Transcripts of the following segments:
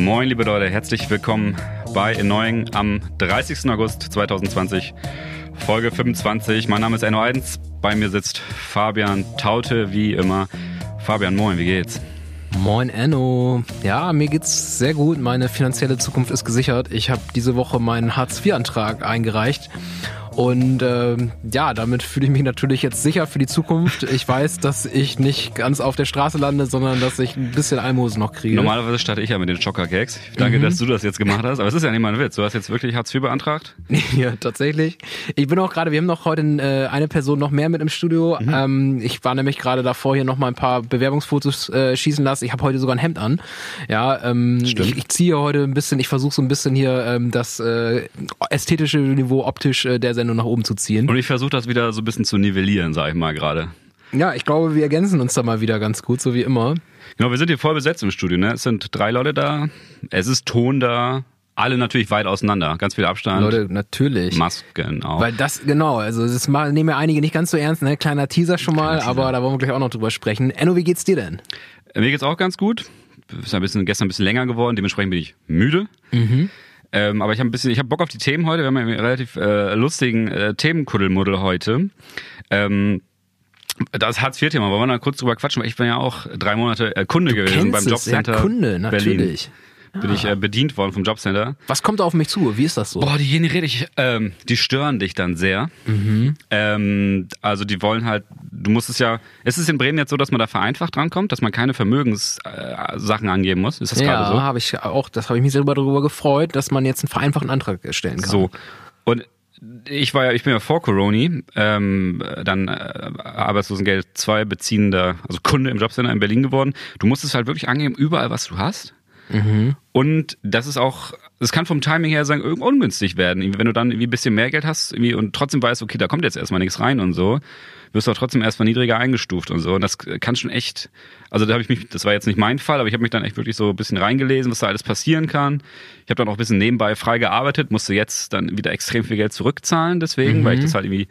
Moin, liebe Leute, herzlich willkommen bei Erneuing am 30. August 2020, Folge 25. Mein Name ist Enno Eidens, bei mir sitzt Fabian Taute, wie immer. Fabian, moin, wie geht's? Moin Enno. Ja, mir geht's sehr gut. Meine finanzielle Zukunft ist gesichert. Ich habe diese Woche meinen Hartz-IV-Antrag eingereicht und ähm, ja, damit fühle ich mich natürlich jetzt sicher für die Zukunft. Ich weiß, dass ich nicht ganz auf der Straße lande, sondern dass ich ein bisschen Almosen noch kriege. Normalerweise starte ich ja mit den Schocker-Gags. Danke, mhm. dass du das jetzt gemacht hast. Aber es ist ja nicht mal ein Witz. Du hast jetzt wirklich Hartz IV beantragt? ja, tatsächlich. Ich bin auch gerade, wir haben noch heute äh, eine Person noch mehr mit im Studio. Mhm. Ähm, ich war nämlich gerade davor, hier noch mal ein paar Bewerbungsfotos äh, schießen lassen. Ich habe heute sogar ein Hemd an. Ja, ähm, Stimmt. Ich, ich ziehe heute ein bisschen, ich versuche so ein bisschen hier ähm, das äh, ästhetische Niveau optisch äh, der Sendung nach oben zu ziehen. Und ich versuche das wieder so ein bisschen zu nivellieren, sag ich mal gerade. Ja, ich glaube, wir ergänzen uns da mal wieder ganz gut, so wie immer. Genau, wir sind hier voll besetzt im Studio. Ne? Es sind drei Leute da, es ist Ton da, alle natürlich weit auseinander, ganz viel Abstand. Leute, natürlich. Masken auch. Weil das, genau, also das nehmen ja einige nicht ganz so ernst, ne? Kleiner Teaser schon mal, Teaser. aber da wollen wir gleich auch noch drüber sprechen. Enno, wie geht's dir denn? Mir geht's auch ganz gut. Ist ein bisschen, gestern ein bisschen länger geworden, dementsprechend bin ich müde. Mhm. Ähm, aber ich habe ein bisschen, ich habe Bock auf die Themen heute. Wir haben einen relativ äh, lustigen äh, Themenkuddelmuddel heute. Ähm, das Hartz-IV-Thema, wollen wir da kurz drüber quatschen, weil ich bin ja auch drei Monate äh, Kunde du gewesen beim Jobcenter. Ja, Kunde, natürlich. Berlin bin ich äh, bedient worden vom Jobcenter. Was kommt da auf mich zu? Wie ist das so? Boah, die rede ich, ähm, die stören dich dann sehr. Mhm. Ähm, also die wollen halt, du musst es ja, ist es in Bremen jetzt so, dass man da vereinfacht drankommt, dass man keine Vermögenssachen äh, angeben muss? Ist das ja, gerade so? Ja, habe ich auch, das habe ich mich selber darüber gefreut, dass man jetzt einen vereinfachten Antrag stellen kann. So. Und ich war ja, ich bin ja vor Corona, ähm, dann äh, Arbeitslosengeld 2 beziehender, also Kunde im Jobcenter in Berlin geworden. Du musst es halt wirklich angeben, überall was du hast. Mhm. Und das ist auch, es kann vom Timing her sagen, irgendwie ungünstig werden. Wenn du dann irgendwie ein bisschen mehr Geld hast und trotzdem weißt, okay, da kommt jetzt erstmal nichts rein und so, wirst du auch trotzdem erstmal niedriger eingestuft und so. Und das kann schon echt, also da habe ich mich, das war jetzt nicht mein Fall, aber ich habe mich dann echt wirklich so ein bisschen reingelesen, was da alles passieren kann. Ich habe dann auch ein bisschen nebenbei frei gearbeitet, musste jetzt dann wieder extrem viel Geld zurückzahlen deswegen, mhm. weil ich das halt irgendwie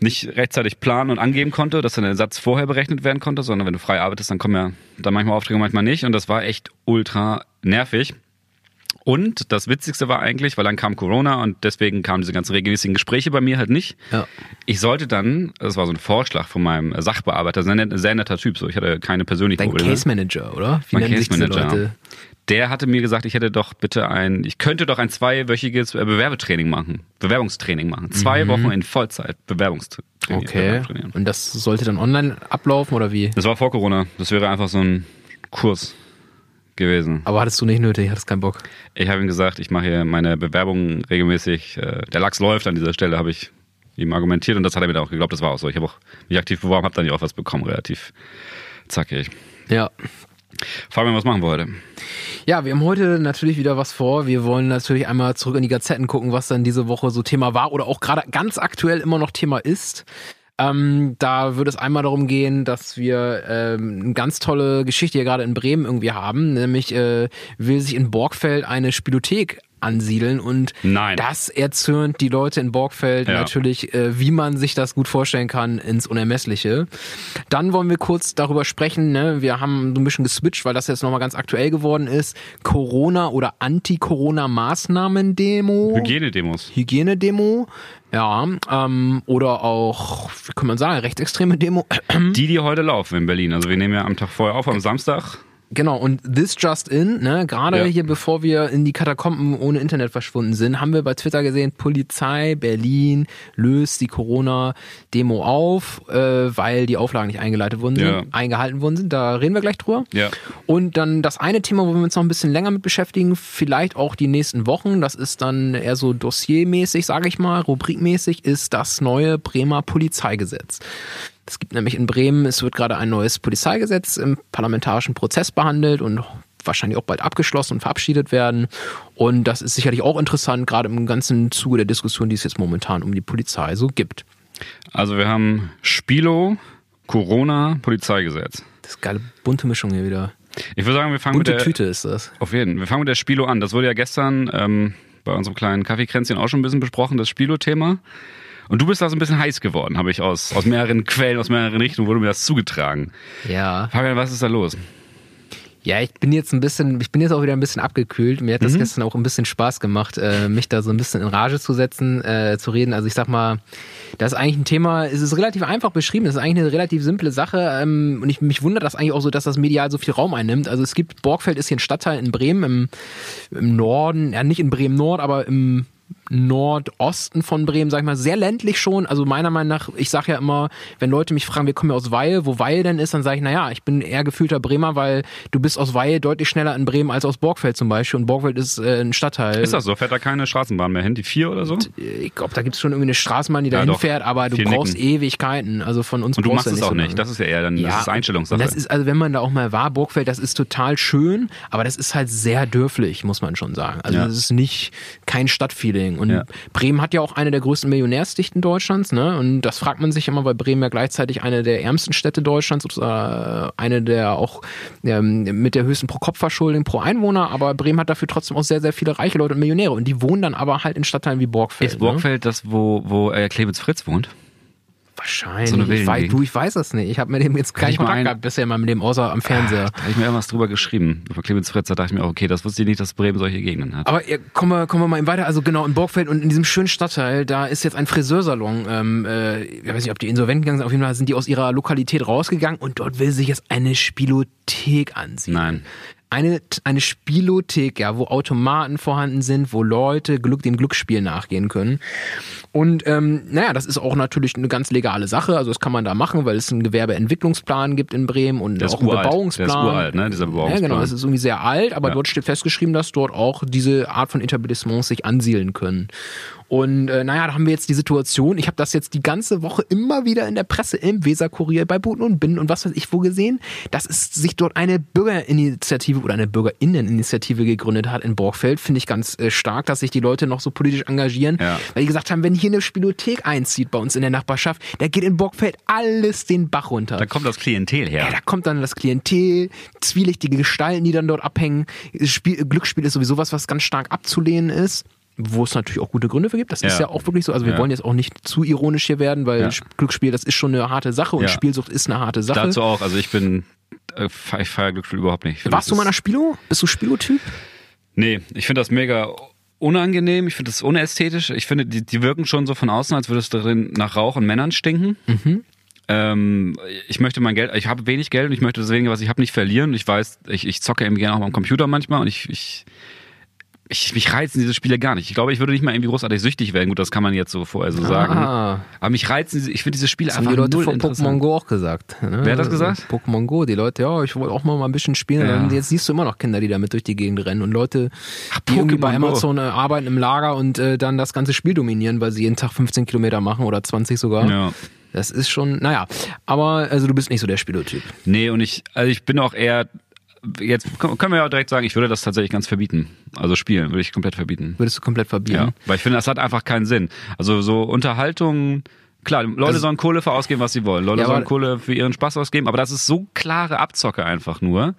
nicht rechtzeitig planen und angeben konnte, dass dann der Satz vorher berechnet werden konnte, sondern wenn du frei arbeitest, dann kommen ja dann manchmal Aufträge, manchmal nicht. Und das war echt ultra nervig. Und das Witzigste war eigentlich, weil dann kam Corona und deswegen kamen diese ganzen regelmäßigen Gespräche bei mir halt nicht. Ja. Ich sollte dann, das war so ein Vorschlag von meinem Sachbearbeiter, sehr, netter Typ, so ich hatte keine persönlichen Dein Probleme. Case Manager, oder? Wie mein Case Manager der hatte mir gesagt, ich hätte doch bitte ein, ich könnte doch ein zweiwöchiges äh, Bewerbetraining machen, Bewerbungstraining machen. Zwei mhm. Wochen in Vollzeit Bewerbungstraining. Okay. Und das sollte dann online ablaufen oder wie? Das war vor Corona. Das wäre einfach so ein Kurs gewesen. Aber hattest du nicht nötig, hattest keinen Bock? Ich habe ihm gesagt, ich mache hier meine Bewerbung regelmäßig. Äh, der Lachs läuft an dieser Stelle, habe ich ihm argumentiert und das hat er mir dann auch geglaubt. Das war auch so. Ich habe auch mich aktiv beworben, habe dann ja auch was bekommen, relativ zackig. Ja. Fabian, was machen wir heute? Ja, wir haben heute natürlich wieder was vor. Wir wollen natürlich einmal zurück in die Gazetten gucken, was dann diese Woche so Thema war oder auch gerade ganz aktuell immer noch Thema ist. Ähm, da würde es einmal darum gehen, dass wir ähm, eine ganz tolle Geschichte hier gerade in Bremen irgendwie haben. Nämlich äh, will sich in Borgfeld eine Spielothek ansiedeln und Nein. das erzürnt die Leute in Borgfeld ja. natürlich, äh, wie man sich das gut vorstellen kann, ins Unermessliche. Dann wollen wir kurz darüber sprechen, ne? wir haben so ein bisschen geswitcht, weil das jetzt nochmal ganz aktuell geworden ist, Corona- oder Anti-Corona-Maßnahmen-Demo. Hygienedemos. Hygienedemo. Ja, ähm, oder auch, wie kann man sagen, rechtsextreme Demo. Die, die heute laufen in Berlin. Also wir nehmen ja am Tag vorher auf, am Samstag. Genau, und This Just In, ne, gerade ja. hier bevor wir in die Katakomben ohne Internet verschwunden sind, haben wir bei Twitter gesehen, Polizei Berlin löst die Corona-Demo auf, äh, weil die Auflagen nicht eingeleitet worden sind, ja. eingehalten worden sind. Da reden wir gleich drüber. Ja. Und dann das eine Thema, wo wir uns noch ein bisschen länger mit beschäftigen, vielleicht auch die nächsten Wochen, das ist dann eher so dossiermäßig, sage ich mal, rubrikmäßig, ist das neue Bremer Polizeigesetz. Es gibt nämlich in Bremen, es wird gerade ein neues Polizeigesetz im parlamentarischen Prozess behandelt und wahrscheinlich auch bald abgeschlossen und verabschiedet werden. Und das ist sicherlich auch interessant, gerade im ganzen Zuge der Diskussion, die es jetzt momentan um die Polizei so gibt. Also wir haben Spilo, Corona, Polizeigesetz. Das ist geile bunte Mischung hier wieder. Ich würde sagen, wir fangen Bunte mit der Tüte ist das. Auf jeden. Wir fangen mit der Spilo an. Das wurde ja gestern ähm, bei unserem kleinen Kaffeekränzchen auch schon ein bisschen besprochen, das Spilo-Thema. Und du bist da so ein bisschen heiß geworden, habe ich aus, aus mehreren Quellen, aus mehreren Richtungen wurde mir das zugetragen. Ja. Fabian, was ist da los? Ja, ich bin jetzt ein bisschen, ich bin jetzt auch wieder ein bisschen abgekühlt. Mir hat das Mhm. gestern auch ein bisschen Spaß gemacht, äh, mich da so ein bisschen in Rage zu setzen, äh, zu reden. Also ich sag mal, das ist eigentlich ein Thema, es ist relativ einfach beschrieben, es ist eigentlich eine relativ simple Sache ähm, und ich, mich wundert das eigentlich auch so, dass das medial so viel Raum einnimmt. Also es gibt, Borgfeld ist hier ein Stadtteil in Bremen im, im Norden, ja nicht in Bremen Nord, aber im Nordosten von Bremen, sag ich mal, sehr ländlich schon. Also meiner Meinung nach, ich sag ja immer, wenn Leute mich fragen, wir kommen ja aus Weil, wo Weil denn ist, dann sage ich, naja, ich bin eher gefühlter Bremer, weil du bist aus Weil deutlich schneller in Bremen als aus Borgfeld zum Beispiel. Und Borgfeld ist äh, ein Stadtteil. Ist das so? Fährt da keine Straßenbahn mehr hin? Die vier oder so? Ich glaube, da gibt's schon irgendwie eine Straßenbahn, die da Ja, hinfährt, aber du Viel brauchst nicken. Ewigkeiten. Also von uns Und du machst es ja auch so nicht. Das ist ja eher dann, das ist Einstellungssache. Das ist, also wenn man da auch mal war, Burgfeld, das ist total schön, aber das ist halt sehr dürflich, muss man schon sagen. Also Ja. das ist nicht kein Stadtfeeling. Und Ja. Bremen hat ja auch eine der größten Millionärsdichten Deutschlands, ne? Und das fragt man sich immer, weil Bremen ja gleichzeitig eine der ärmsten Städte Deutschlands oder äh, eine der auch ähm, mit der höchsten Pro-Kopf-Verschuldung pro Einwohner, aber Bremen hat dafür trotzdem auch sehr, sehr viele reiche Leute und Millionäre. Und die wohnen dann aber halt in Stadtteilen wie Borgfeld. ist Borgfeld das, wo, wo äh, Clemens Fritz wohnt? Wahrscheinlich. So eine ich, weiß, du, ich weiß das nicht. Ich habe mit dem jetzt keinen Kontakt gehabt bisher in meinem Leben, außer am Fernseher. Da habe ich mir irgendwas drüber geschrieben. Über Clemens Fritz, da dachte ich mir, okay, das wusste ich nicht, dass Bremen solche Gegenden hat. Aber ja, kommen, wir, kommen wir mal eben weiter. Also genau, in Borgfeld und in diesem schönen Stadtteil, da ist jetzt ein Friseursalon. Ähm, äh, ich weiß nicht, ob die insolvent gegangen sind. Auf jeden Fall sind die aus ihrer Lokalität rausgegangen und dort will sich jetzt eine Spielothek ansiedeln. Nein. Eine, eine Spielothek, ja, wo Automaten vorhanden sind, wo Leute Glück, dem Glücksspiel nachgehen können. Und ähm, naja, das ist auch natürlich eine ganz legale Sache. Also das kann man da machen, weil es einen Gewerbeentwicklungsplan gibt in Bremen und auch einen. Bebauungsplan. Der ist uralt, ne, dieser Ja, Bebauungsplan. genau, es ist irgendwie sehr alt, aber Ja. dort steht festgeschrieben, dass dort auch diese Art von Etablissements sich ansiedeln können. Und äh, naja, da haben wir jetzt die Situation, ich habe das jetzt die ganze Woche immer wieder in der Presse, im Weserkurier, bei Buten und Binnen und was weiß ich wo gesehen, dass es sich dort eine Bürgerinitiative oder eine Bürgerinneninitiative gegründet hat in Borgfeld. Finde ich ganz äh, stark, dass sich die Leute noch so politisch engagieren, Ja. weil die gesagt haben, wenn hier eine Spielothek einzieht bei uns in der Nachbarschaft, da geht in Borgfeld alles den Bach runter. Da kommt das Klientel her. Ja, da kommt dann das Klientel, zwielichtige Gestalten, die dann dort abhängen. Spiel, Glücksspiel ist sowieso was, was ganz stark abzulehnen ist. Wo es natürlich auch gute Gründe für gibt. Das ist Ja. ja auch wirklich so. Also wir Ja. wollen jetzt auch nicht zu ironisch hier werden, weil Ja. Glücksspiel, das ist schon eine harte Sache und Ja. Spielsucht ist eine harte Sache. Dazu auch, also ich bin, äh, ich feiere Glücksspiel überhaupt nicht. Warst das du mal einer Spilo? Bist du Spilo-Typ? Nee, ich finde das mega unangenehm, ich finde das unästhetisch. Ich finde, die, die wirken schon so von außen, als würde es darin nach Rauch und Männern stinken. Ähm, ich möchte mein Geld, ich habe wenig Geld und ich möchte das wenige, was ich habe, nicht verlieren. Ich weiß, ich, ich zocke eben gerne auch am Computer manchmal und ich, ich, ich mich reizen diese Spiele gar nicht. Ich glaube, ich würde nicht mal irgendwie großartig süchtig werden. Gut, das kann man jetzt so vorher so sagen. Ah. Aber mich reizen, ich finde diese Spiele Das haben einfach die Leute von. Pokémon Go auch gesagt. Ne? Wer hat das gesagt? Pokémon Go, die Leute, ja, ich wollte auch mal, mal ein bisschen spielen. Ja. Jetzt siehst du immer noch Kinder, die damit durch die Gegend rennen und Leute, die irgendwie bei Go. Amazon äh, arbeiten im Lager und äh, dann das ganze Spiel dominieren, weil sie jeden Tag 15 Kilometer machen oder 20 sogar. Ja. Das ist schon, naja. Aber also du bist nicht so der Spielotyp. Nee, und ich, also ich bin auch eher, jetzt können wir ja direkt sagen, ich würde das tatsächlich ganz verbieten. Also spielen würde ich komplett verbieten. Würdest du komplett verbieten? Ja, weil ich finde, das hat einfach keinen Sinn. Also so Unterhaltung, klar, Leute Also- sollen Kohle für ausgeben, was sie wollen. Leute Ja, sollen Kohle für ihren Spaß ausgeben, aber das ist so klare Abzocke einfach nur.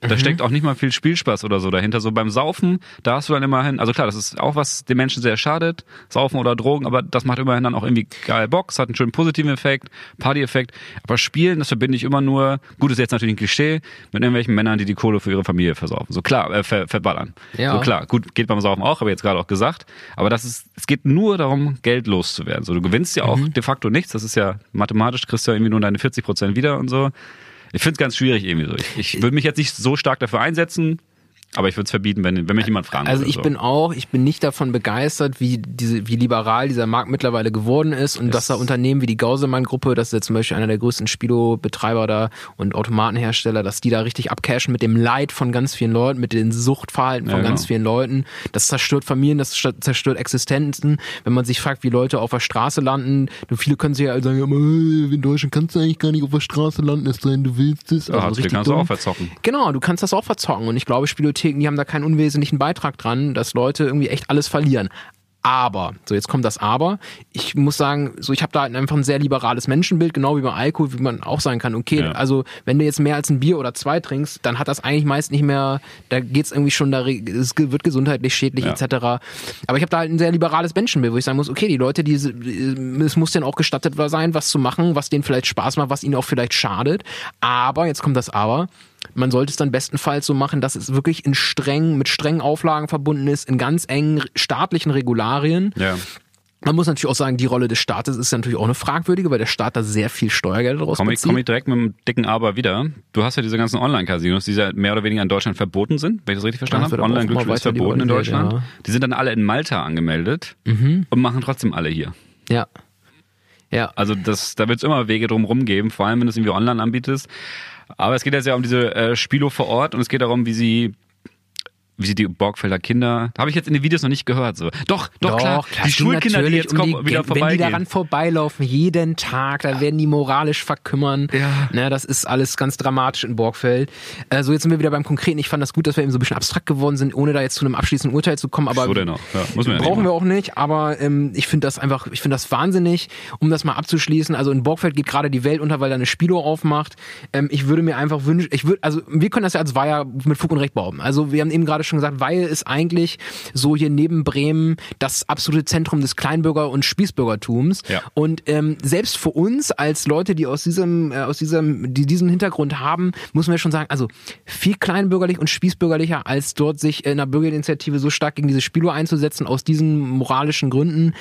Da Mhm. steckt auch nicht mal viel Spielspaß oder so dahinter. So beim Saufen, da hast du dann immerhin, also klar, das ist auch was den Menschen sehr schadet, Saufen oder Drogen, aber das macht immerhin dann auch irgendwie geil Bock, es hat einen schönen positiven Effekt, Party-Effekt. Aber Spielen, das verbinde ich immer nur, gut ist jetzt natürlich ein Klischee, mit irgendwelchen Männern, die die Kohle für ihre Familie versaufen. So klar, äh, ver, verballern. Ja. So klar, gut, geht beim Saufen auch, habe ich jetzt gerade auch gesagt. Aber das ist, es geht nur darum, Geld loszuwerden. So, du gewinnst ja auch Mhm. de facto nichts. Das ist ja mathematisch, kriegst du ja irgendwie nur deine 40 Prozent wieder und so. Ich finde es ganz schwierig irgendwie so. Ich, ich würde mich jetzt nicht so stark dafür einsetzen, aber ich würde es verbieten, wenn, wenn mich jemand fragen Also ich so. bin auch, ich bin nicht davon begeistert, wie diese, wie liberal dieser Markt mittlerweile geworden ist und dass da Unternehmen wie die Gauselmann-Gruppe, das ist jetzt zum Beispiel einer der größten Spilo-Betreiber da und Automatenhersteller, dass die da richtig abcashen mit dem Leid von ganz vielen Leuten, mit den Suchtverhalten von Ja, ganz genau. vielen Leuten. Das zerstört Familien, das zer- zerstört Existenzen. Wenn man sich fragt, wie Leute auf der Straße landen, du, viele können sich ja sagen, äh, in Deutschland kannst du eigentlich gar nicht auf der Straße landen, es sei denn, du willst es. ja, das kannst du auch verzocken. Genau, du kannst das auch verzocken. Und ich glaube, Spielotheken, die haben da keinen unwesentlichen Beitrag dran, dass Leute irgendwie echt alles verlieren. Aber, so jetzt kommt das Aber. Ich muss sagen, so ich habe da halt einfach ein sehr liberales Menschenbild, genau wie beim Alkohol, wie man auch sagen kann, okay, Ja. also wenn du jetzt mehr als ein Bier oder zwei trinkst, dann hat das eigentlich meist nicht mehr, da geht's irgendwie schon, da es wird gesundheitlich schädlich Ja. etc. Aber ich habe da halt ein sehr liberales Menschenbild, wo ich sagen muss, okay, die Leute, die, es muss denen auch gestattet sein, was zu machen, was denen vielleicht Spaß macht, was ihnen auch vielleicht schadet. Aber, jetzt kommt das Aber, man sollte es dann bestenfalls so machen, dass es wirklich in streng, mit strengen Auflagen verbunden ist, in ganz engen staatlichen Regularien. Ja. Man muss natürlich auch sagen, die Rolle des Staates ist natürlich auch eine fragwürdige, weil der Staat da sehr viel Steuergeld daraus Komm ich, bezieht. komm ich direkt mit dem dicken Aber wieder. Du hast ja diese ganzen Online-Casinos, die ja mehr oder weniger in Deutschland verboten sind, wenn ich das richtig verstanden habe. Online-Glücksspiel ist verboten in Deutschland. ja. Mhm. Die sind dann alle in Malta angemeldet und machen trotzdem alle hier. Ja. Ja. Also das, da wird es immer Wege drumherum geben, vor allem wenn du es irgendwie online anbietest. Aber es geht jetzt ja um diese äh, Spielo vor Ort und es geht darum, wie sie wie die Borgfelder Kinder, habe ich jetzt in den Videos noch nicht gehört. So. Doch, doch, klar, die es ging Schulkinder, die jetzt kommen, die, wieder Wenn die daran vorbeilaufen, jeden Tag, da werden die moralisch verkümmern. Ja. Ne, das ist alles ganz dramatisch in Borgfeld. Äh, so, jetzt sind wir wieder beim Konkreten. Ich fand das gut, dass wir eben so ein bisschen abstrakt geworden sind, ohne da jetzt zu einem abschließenden Urteil zu kommen. Aber So denn auch. Ja, muss man ja brauchen wir auch nicht, aber ähm, ich finde das einfach, ich finde das wahnsinnig, um das mal abzuschließen. Also in Borgfeld geht gerade die Welt unter, weil da eine Spilo aufmacht. Ähm, ich würde mir einfach wünschen, ich würde, also wir können das ja als Weiher mit Fug und Recht behaupten. Also wir haben eben gerade schon gesagt, Weihe ist eigentlich so hier neben Bremen das absolute Zentrum des Kleinbürger- und Spießbürgertums. Ja. Und ähm, selbst für uns als Leute, die aus diesem, äh, aus diesem, die diesen Hintergrund haben, muss man ja schon sagen, also viel kleinbürgerlich und spießbürgerlicher, als dort sich in einer Bürgerinitiative so stark gegen diese Spilo einzusetzen, aus diesen moralischen Gründen,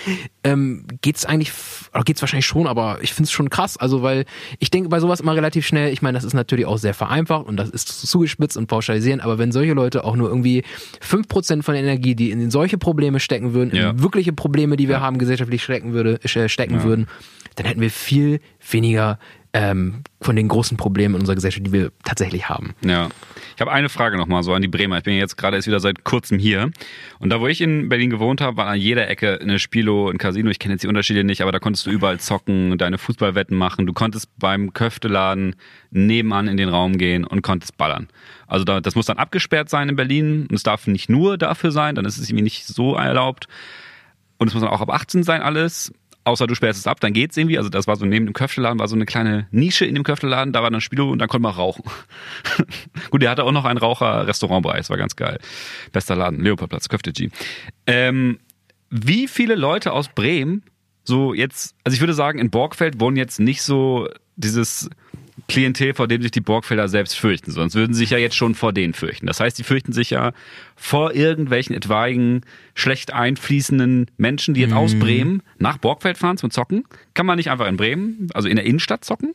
ähm, geht's eigentlich, oder geht's wahrscheinlich schon, aber ich find's schon krass. Also, weil ich denke bei sowas immer relativ schnell, ich meine, das ist natürlich auch sehr vereinfacht und das ist zugespitzt und pauschalisieren, aber wenn solche Leute auch nur irgendwie 5% von der Energie, die in solche Probleme stecken würden, Ja. in wirkliche Probleme, die wir haben, gesellschaftlich stecken würde, äh, stecken würden, dann hätten wir viel weniger ähm, von den großen Problemen in unserer Gesellschaft, die wir tatsächlich haben. Ja. Ich habe eine Frage nochmal so an die Bremer. Ich bin jetzt gerade erst wieder seit kurzem hier. Und da, wo ich in Berlin gewohnt habe, war an jeder Ecke eine Spielo, ein Casino. Ich kenne jetzt die Unterschiede nicht, aber da konntest du überall zocken, deine Fußballwetten machen. Du konntest beim Köfteladen nebenan in den Raum gehen und konntest ballern. Also da, das muss dann abgesperrt sein in Berlin. Und es darf nicht nur dafür sein, dann ist es irgendwie nicht so erlaubt. Und es muss dann auch ab 18 sein alles. Außer du sperrst es ab, dann geht's irgendwie. Also das war so neben dem Köfteladen, war so eine kleine Nische in dem Köfteladen, da war dann Spielo und dann konnte man rauchen. Gut, der hatte auch noch einen Raucher-Restaurantbereich, war ganz geil. Bester Laden, Leopoldplatz, Köfte G. Ähm, wie viele Leute aus Bremen so jetzt, also ich würde sagen, in Borgfeld wohnen jetzt nicht so dieses Klientel, vor dem sich die Borgfelder selbst fürchten, sonst würden sie sich ja jetzt schon vor denen fürchten. Das heißt, die fürchten sich ja vor irgendwelchen etwaigen, schlecht einfließenden Menschen, die jetzt aus Bremen nach Borgfeld fahren zum Zocken. Kann man nicht einfach in Bremen, also in der Innenstadt zocken?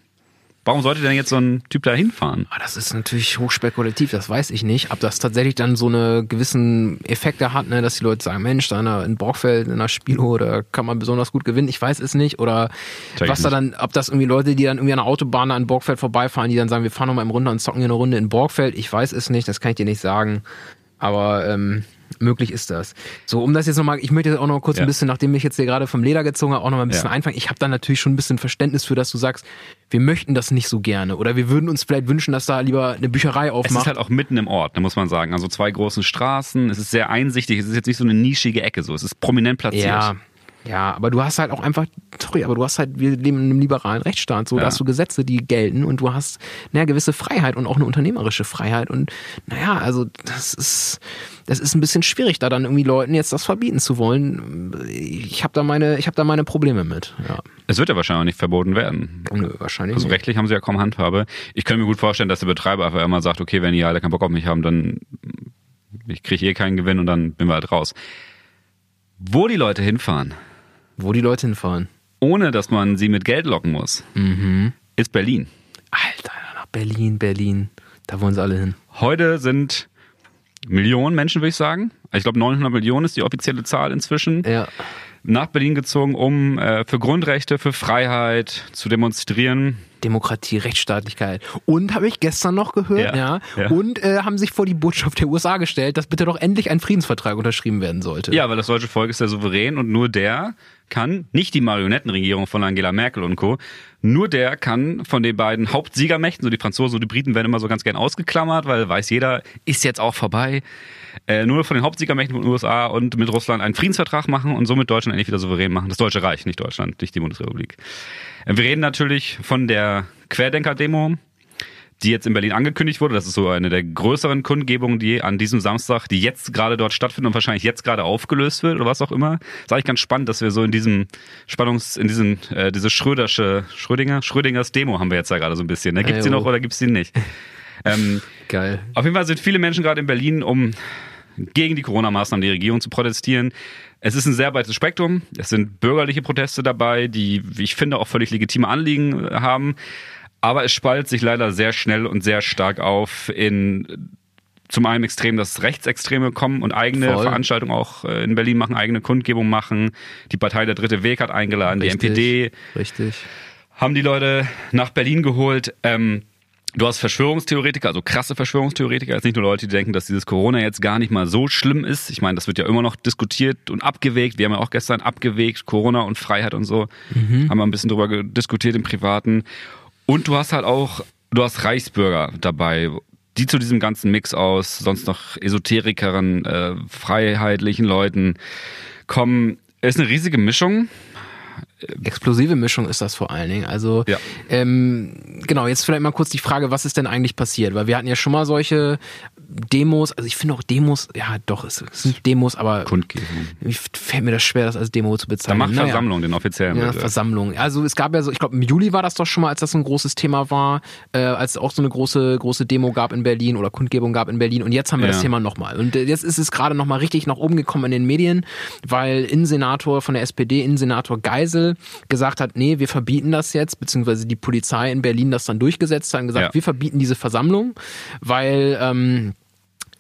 Warum sollte denn jetzt so ein Typ da hinfahren? Ah, Das ist natürlich hochspekulativ, das weiß ich nicht. Ob das tatsächlich dann so eine gewissen Effekte hat, ne, dass die Leute sagen, Mensch, da in, Borgfeld, in einer Spielo, da kann man besonders gut gewinnen. Ich weiß es nicht. Oder Check ich was da dann, ob das irgendwie Leute, die dann irgendwie an der Autobahn da in Borgfeld vorbeifahren, die dann sagen, wir fahren noch mal im Runde und zocken hier eine Runde in Borgfeld. Ich weiß es nicht, das kann ich dir nicht sagen. Aber ähm, möglich ist das. So, um das jetzt nochmal, ich möchte jetzt auch noch kurz Ja. ein bisschen, nachdem ich jetzt hier gerade vom Leder gezogen habe, auch noch mal ein bisschen Ja. einfangen. Ich habe da natürlich schon ein bisschen Verständnis für, dass du sagst, wir möchten das nicht so gerne. Oder wir würden uns vielleicht wünschen, dass da lieber eine Bücherei Es aufmacht. ist halt auch mitten im Ort, da muss man sagen. Also zwei großen Straßen, es ist sehr einsichtig, es ist jetzt nicht so eine nischige Ecke so, es ist prominent platziert. Ja, ja, aber du hast halt auch einfach, sorry, aber du hast halt, wir leben in einem liberalen Rechtsstaat, so, Ja. da hast du Gesetze, die gelten und du hast eine gewisse Freiheit und auch eine unternehmerische Freiheit und naja, also das ist, das ist ein bisschen schwierig, da dann irgendwie Leuten jetzt das verbieten zu wollen. Ich habe da meine, ich habe da meine Probleme mit. Ja, Es wird ja wahrscheinlich auch nicht verboten werden. nö, wahrscheinlich. Also nicht. rechtlich haben sie ja kaum Handhabe. Ich könnte mir gut vorstellen, dass der Betreiber einfach immer sagt, okay, wenn die alle keinen Bock auf mich haben, dann ich kriege eh keinen Gewinn und dann bin wir halt raus. Wo die Leute hinfahren, Wo die Leute hinfahren. ohne dass man sie mit Geld locken muss, Mhm. ist Berlin. Alter, nach Berlin, Berlin. Da wollen sie alle hin. Heute sind Millionen Menschen, würde ich sagen. Ich glaube, 900 Millionen ist die offizielle Zahl inzwischen. Ja. Nach Berlin gezogen, um äh, für Grundrechte, für Freiheit zu demonstrieren. Demokratie, Rechtsstaatlichkeit. Und habe ich gestern noch gehört, Ja, ja. Und äh, haben sich vor die Botschaft der USA gestellt, dass bitte doch endlich ein Friedensvertrag unterschrieben werden sollte. Ja, weil das deutsche Volk ist ja souverän und nur der kann, nicht die Marionettenregierung von Angela Merkel und Co., nur der kann von den beiden Hauptsiegermächten, so die Franzosen und die Briten werden immer so ganz gern ausgeklammert, weil weiß jeder, ist jetzt auch vorbei. Äh, nur von den Hauptsiegermächten von den USA und mit Russland einen Friedensvertrag machen und somit Deutschland endlich wieder souverän machen. Das Deutsche Reich, nicht Deutschland, nicht die Bundesrepublik. Äh, wir reden natürlich von der Querdenker-Demo, die jetzt in Berlin angekündigt wurde. Das ist so eine der größeren Kundgebungen, die an diesem Samstag, die jetzt gerade dort stattfindet und wahrscheinlich jetzt gerade aufgelöst wird oder was auch immer. ist eigentlich ganz spannend, dass wir so in diesem Spannungs, in diesem, äh, diese Schrödersche, Schrödinger, Schrödingers Demo haben wir jetzt da gerade so ein bisschen. Ne? Gibt's die Ja, noch oder gibt's die nicht? Ähm, Geil. Auf jeden Fall sind viele Menschen gerade in Berlin, um gegen die Corona-Maßnahmen der Regierung zu protestieren. Es ist ein sehr breites Spektrum. Es sind bürgerliche Proteste dabei, die, wie ich finde, auch völlig legitime Anliegen haben. Aber es spaltet sich leider sehr schnell und sehr stark auf in zum einen extrem, dass Rechtsextreme kommen und eigene Voll. Veranstaltungen auch äh, in Berlin machen, eigene Kundgebungen machen. Die Partei Der Dritte Weg hat eingeladen, Richtig. die NPD Richtig. haben die Leute nach Berlin geholt. Ähm, du hast Verschwörungstheoretiker, also krasse Verschwörungstheoretiker, jetzt nicht nur Leute, die denken, dass dieses Corona jetzt gar nicht mal so schlimm ist. Ich meine, das wird ja immer noch diskutiert und abgewägt. Wir haben ja auch gestern abgewägt, Corona und Freiheit und so. Haben wir ein bisschen drüber diskutiert im Privaten. Und du hast halt auch, du hast Reichsbürger dabei, die zu diesem ganzen Mix aus sonst noch Esoterikeren, äh, freiheitlichen Leuten kommen. Ist eine riesige Mischung. Explosive Mischung ist das vor allen Dingen. Also Ja. ähm, genau, jetzt vielleicht mal kurz die Frage, was ist denn eigentlich passiert? Weil wir hatten ja schon mal solche Demos, also ich finde auch Demos, ja doch, es sind Demos, aber Kundgebung. fällt mir das schwer, das als Demo zu Da bezeichnen. macht Naja. Versammlung den offiziellen Ja, Begriff. Versammlung. Also es gab ja so, ich glaube im Juli war das doch schon mal, als das ein großes Thema war, äh, als es auch so eine große große Demo gab in Berlin oder Kundgebung gab in Berlin. Und jetzt haben wir Ja. das Thema nochmal. Und äh, jetzt ist es gerade nochmal richtig nach oben gekommen in den Medien, weil Innensenator von der SPD, Innensenator Geisel, gesagt hat, nee, wir verbieten das jetzt, beziehungsweise die Polizei in Berlin das dann durchgesetzt hat und gesagt, Ja. wir verbieten diese Versammlung, weil ähm,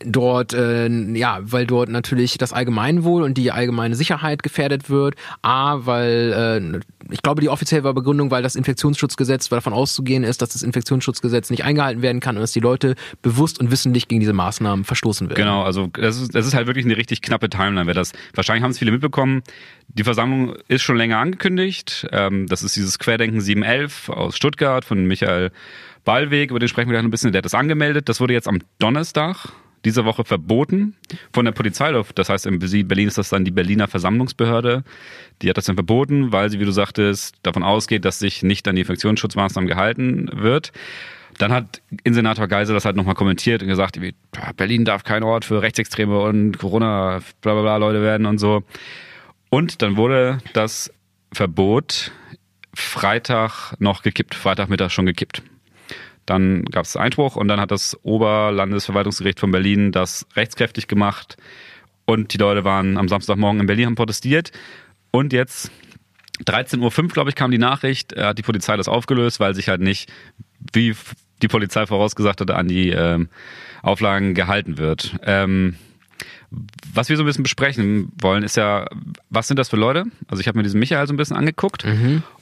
dort, äh, ja, weil dort natürlich das Allgemeinwohl und die allgemeine Sicherheit gefährdet wird. A, weil, äh, ich glaube, die offizielle Begründung, weil das Infektionsschutzgesetz, weil davon auszugehen ist, dass das Infektionsschutzgesetz nicht eingehalten werden kann und dass die Leute bewusst und wissentlich gegen diese Maßnahmen verstoßen werden. Genau, also das ist, das ist halt wirklich eine richtig knappe Timeline. Wer das, wahrscheinlich haben es viele mitbekommen. Die Versammlung ist schon länger angekündigt. Ähm, das ist dieses Querdenken 711 aus Stuttgart von Michael Ballweg, über den sprechen wir gleich ein bisschen. Der hat das angemeldet. Das wurde jetzt am Donnerstag diese Woche verboten von der Polizei. Das heißt, in Berlin ist das dann die Berliner Versammlungsbehörde. Die hat das dann verboten, weil sie, wie du sagtest, davon ausgeht, dass sich nicht an die Infektionsschutzmaßnahmen gehalten wird. Dann hat Innensenator Geisel das halt nochmal kommentiert und gesagt, Berlin darf kein Ort für Rechtsextreme und Corona, bla bla bla Leute werden und so. Und dann wurde das Verbot Freitag noch gekippt, Freitagmittag schon gekippt. Dann gab es Einspruch und dann hat das Oberlandesverwaltungsgericht von Berlin das rechtskräftig gemacht und die Leute waren am Samstagmorgen in Berlin, haben protestiert und jetzt 13.05 Uhr, glaube ich, kam die Nachricht, äh, hat die Polizei das aufgelöst, weil sich halt nicht, wie die Polizei vorausgesagt hatte, an die ähm, Auflagen gehalten wird. Ähm, was wir so ein bisschen besprechen wollen, ist ja, was sind das für Leute? Also ich habe mir diesen Michael so ein bisschen angeguckt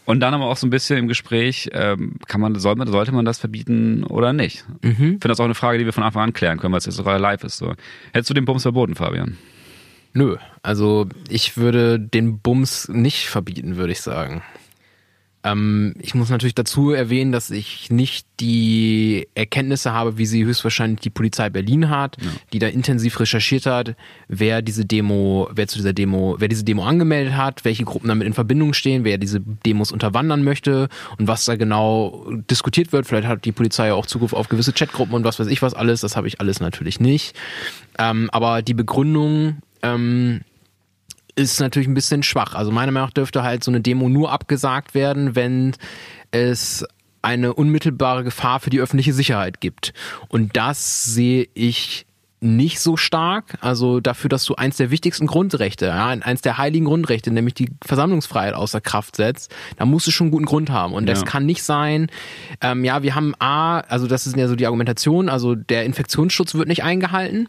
und dann aber auch so ein bisschen im Gespräch, ähm, kann man, soll man, sollte man das verbieten oder nicht? Ich finde das auch eine Frage, die wir von Anfang an klären können, weil es jetzt gerade live ist. So. Hättest du den Bums verboten, Fabian? Nö, also ich würde den Bums nicht verbieten, würde ich sagen. Ähm, ich muss natürlich dazu erwähnen, dass ich nicht die Erkenntnisse habe, wie sie höchstwahrscheinlich die Polizei Berlin hat, die da intensiv recherchiert hat, wer diese Demo, wer zu dieser Demo, wer diese Demo angemeldet hat, welche Gruppen damit in Verbindung stehen, wer diese Demos unterwandern möchte und was da genau diskutiert wird. Vielleicht hat die Polizei ja auch Zugriff auf gewisse Chatgruppen und was weiß ich was alles. Das habe ich alles natürlich nicht. Ähm, aber die Begründung ähm, ist natürlich ein bisschen schwach. Also meiner Meinung nach dürfte halt so eine Demo nur abgesagt werden, wenn es eine unmittelbare Gefahr für die öffentliche Sicherheit gibt. Und das sehe ich nicht so stark. Also dafür, dass du eins der wichtigsten Grundrechte, ja, eins der heiligen Grundrechte, nämlich die Versammlungsfreiheit außer Kraft setzt, da musst du schon einen guten Grund haben. Und das Ja. kann nicht sein, ähm, ja, wir haben A, also das ist ja so die Argumentation, also der Infektionsschutz wird nicht eingehalten.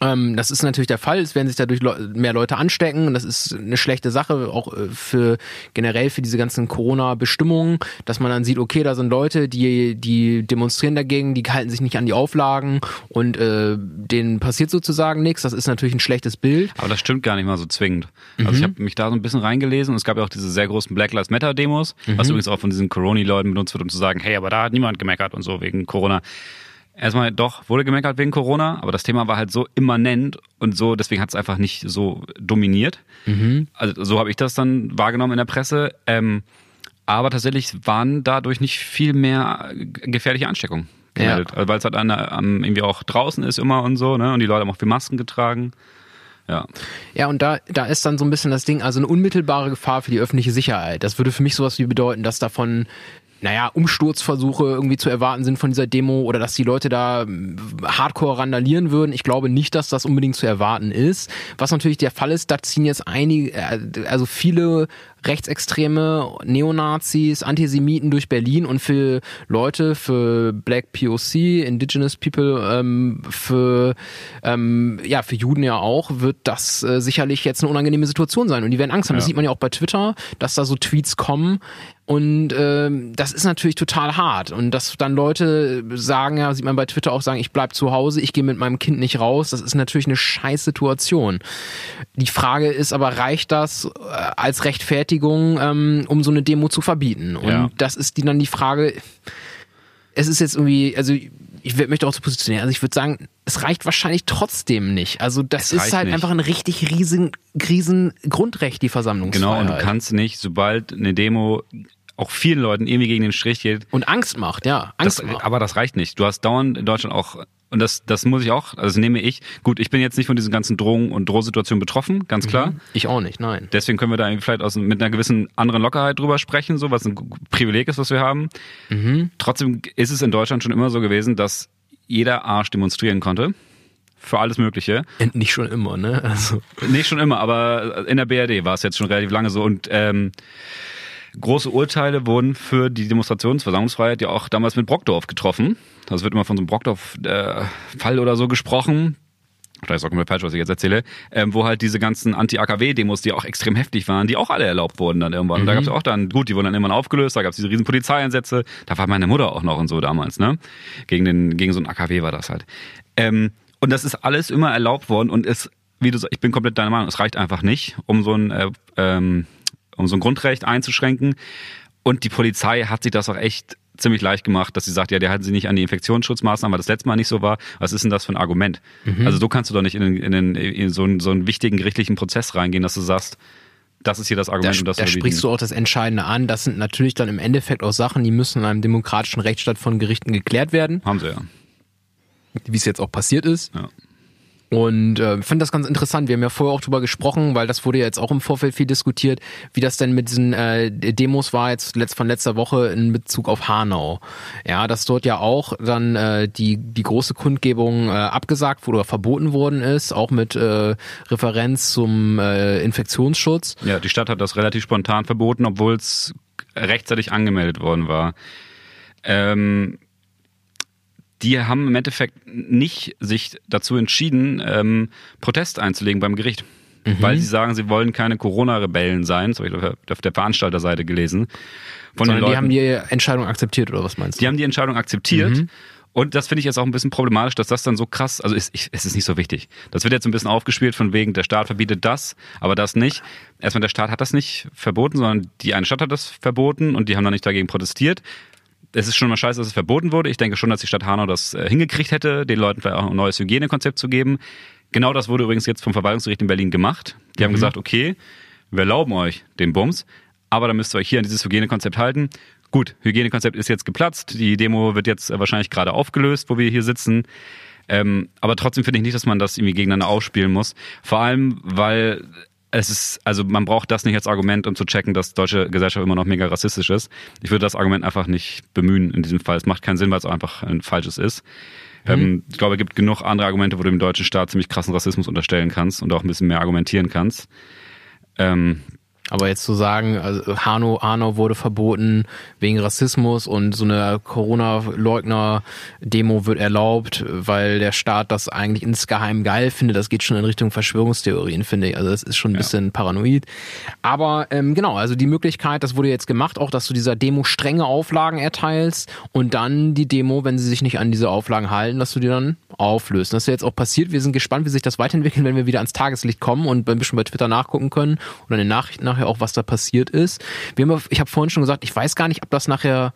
Ähm, das ist natürlich der Fall. Es werden sich dadurch Leu mehr Leute anstecken. Und das ist eine schlechte Sache, auch äh, für generell für diese ganzen Corona-Bestimmungen, dass man dann sieht, okay, da sind Leute, die, die demonstrieren dagegen, die halten sich nicht an die Auflagen und äh, denen passiert sozusagen nichts. Das ist natürlich ein schlechtes Bild. Aber das stimmt gar nicht mal so zwingend. Also ich habe mich da so ein bisschen reingelesen und es gab ja auch diese sehr großen Black Lives Matter Demos, was übrigens auch von diesen Corona-Leuten benutzt wird, um zu sagen, hey, aber da hat niemand gemeckert und so wegen Corona. Erstmal doch, wurde gemeckert wegen Corona, aber das Thema war halt so immanent und so, deswegen hat es einfach nicht so dominiert. Also so habe ich das dann wahrgenommen in der Presse. Ähm, aber tatsächlich waren dadurch nicht viel mehr äh, gefährliche Ansteckungen gemeldet. Also, Weil es halt an, am- irgendwie auch draußen ist immer und so, ne? Und die Leute haben auch viel Masken getragen. Ja. Ja, und da, da ist dann so ein bisschen das Ding, also eine unmittelbare Gefahr für die öffentliche Sicherheit. Das würde für mich sowas wie bedeuten, dass davon naja, Umsturzversuche irgendwie zu erwarten sind von dieser Demo oder dass die Leute da ähm, hardcore randalieren würden. Ich glaube nicht, dass das unbedingt zu erwarten ist. Was natürlich der Fall ist, da ziehen jetzt einige, äh, also viele Rechtsextreme, Neonazis, Antisemiten durch Berlin und für Leute, für Black POC, Indigenous People, ähm, für ähm, ja für Juden ja auch, wird das äh, sicherlich jetzt eine unangenehme Situation sein und die werden Angst haben. Ja. Das sieht man ja auch bei Twitter, dass da so Tweets kommen und ähm, das ist natürlich total hart. Und dass dann Leute sagen, ja, sieht man bei Twitter auch sagen, ich bleib zu Hause, ich gehe mit meinem Kind nicht raus, das ist natürlich eine scheiß Situation. Die Frage ist aber, reicht das äh, als Rechtfertigung, ähm, um so eine Demo zu verbieten? Und ja. das ist die dann die Frage, es ist jetzt irgendwie, also ich möchte auch zu positionieren. Also ich würde sagen, es reicht wahrscheinlich trotzdem nicht. Also das es ist halt nicht. einfach ein richtig riesen, riesen Grundrecht, die Versammlungsfreiheit. Genau, und du kannst nicht, sobald eine Demo auch vielen Leuten irgendwie gegen den Strich geht. Und Angst macht, ja. Angst das, macht. Aber das reicht nicht. Du hast dauernd in Deutschland auch und das, das muss ich auch, also nehme ich. Gut, ich bin jetzt nicht von diesen ganzen Drohungen und Drohsituationen betroffen, ganz mhm. klar. Ich auch nicht, nein. Deswegen können wir da vielleicht aus, mit einer gewissen anderen Lockerheit drüber sprechen, so was ein Privileg ist, was wir haben. Mhm. Trotzdem ist es in Deutschland schon immer so gewesen, dass jeder Arsch demonstrieren konnte für alles Mögliche. Nicht schon immer, ne? Also. Nicht schon immer, aber in der BRD war es jetzt schon relativ lange so und ähm, Große Urteile wurden für die Demonstrationsversammlungsfreiheit ja auch damals mit Brockdorf getroffen. Das wird immer von so einem Brockdorf-Fall oder so gesprochen. Vielleicht ist auch komplett falsch, was ich jetzt erzähle, ähm, wo halt diese ganzen Anti-AKW-Demos, die auch extrem heftig waren, die auch alle erlaubt wurden dann irgendwann. Mhm. Da gab es auch dann, gut, die wurden dann irgendwann aufgelöst, da gab es diese riesen Polizeieinsätze, da war meine Mutter auch noch und so damals, ne? Gegen, den, gegen so ein AKW war das halt. Ähm, und das ist alles immer erlaubt worden und es, wie du sagst, ich bin komplett deiner Meinung, es reicht einfach nicht, um so ein äh, ähm, um so ein Grundrecht einzuschränken. Und die Polizei hat sich das auch echt ziemlich leicht gemacht, dass sie sagt, ja, der halten sie nicht an die Infektionsschutzmaßnahmen, weil das letzte Mal nicht so war. Was ist denn das für ein Argument? Mhm. Also so kannst du doch nicht in, in, in, in so, einen, so einen wichtigen gerichtlichen Prozess reingehen, dass du sagst, das ist hier das Argument. Da, um das da sprichst du auch das Entscheidende an. Das sind natürlich dann im Endeffekt auch Sachen, die müssen in einem demokratischen Rechtsstaat von Gerichten geklärt werden. Haben sie ja. Wie es jetzt auch passiert ist. Ja. Und äh, finde das ganz interessant. Wir haben ja vorher auch drüber gesprochen, weil das wurde ja jetzt auch im Vorfeld viel diskutiert, wie das denn mit diesen äh, Demos war jetzt letzt, von letzter Woche in Bezug auf Hanau. Ja, dass dort ja auch dann äh, die die große Kundgebung äh, abgesagt wurde oder verboten worden ist, auch mit äh, Referenz zum äh, Infektionsschutz. Ja, die Stadt hat das relativ spontan verboten, obwohl es rechtzeitig angemeldet worden war. Ähm, die haben im Endeffekt nicht sich dazu entschieden, ähm, Protest einzulegen beim Gericht. Mhm. Weil sie sagen, sie wollen keine Corona-Rebellen sein. Das habe ich auf der Veranstalterseite gelesen. Von Sondern den die haben die Entscheidung akzeptiert, oder was meinst du? Die haben die Entscheidung akzeptiert. Mhm. Und das finde ich jetzt auch ein bisschen problematisch, dass das dann so krass, also ist, ich, es ist nicht so wichtig. Das wird jetzt ein bisschen aufgespielt von wegen, der Staat verbietet das, aber das nicht. Erstmal, der Staat hat das nicht verboten, sondern die eine Stadt hat das verboten und die haben dann nicht dagegen protestiert es ist schon mal scheiße, dass es verboten wurde. Ich denke schon, dass die Stadt Hanau das äh, hingekriegt hätte, den Leuten vielleicht auch ein neues Hygienekonzept zu geben. Genau das wurde übrigens jetzt vom Verwaltungsgericht in Berlin gemacht. Die mhm. haben gesagt, okay, wir erlauben euch den Bums, aber dann müsst ihr euch hier an dieses Hygienekonzept halten. Gut, Hygienekonzept ist jetzt geplatzt. Die Demo wird jetzt äh, wahrscheinlich gerade aufgelöst, wo wir hier sitzen. Ähm, aber trotzdem finde ich nicht, dass man das irgendwie gegeneinander aufspielen muss. Vor allem, weil es ist, also man braucht das nicht als Argument, um zu checken, dass deutsche Gesellschaft immer noch mega rassistisch ist. Ich würde das Argument einfach nicht bemühen in diesem Fall. Es macht keinen Sinn, weil es einfach ein falsches ist. Mhm. Ähm, ich glaube, es gibt genug andere Argumente, wo du dem deutschen Staat ziemlich krassen Rassismus unterstellen kannst und auch ein bisschen mehr argumentieren kannst. Ähm, aber jetzt zu sagen, also Hanau, Hanau wurde verboten wegen Rassismus und so eine Corona-Leugner-Demo wird erlaubt, weil der Staat das eigentlich insgeheim geil findet, das geht schon in Richtung Verschwörungstheorien, finde ich. Also das ist schon ein ja. bisschen paranoid. Aber ähm, genau, also die Möglichkeit, das wurde jetzt gemacht, auch dass du dieser Demo strenge Auflagen erteilst und dann die Demo, wenn sie sich nicht an diese Auflagen halten, dass du die dann auflöst. Das ist ja jetzt auch passiert. Wir sind gespannt, wie sich das weiterentwickelt, wenn wir wieder ans Tageslicht kommen und ein bisschen bei Twitter nachgucken können oder in den Nachrichten nach nachher auch, was da passiert ist. Wir haben, ich habe vorhin schon gesagt, ich weiß gar nicht, ob das nachher,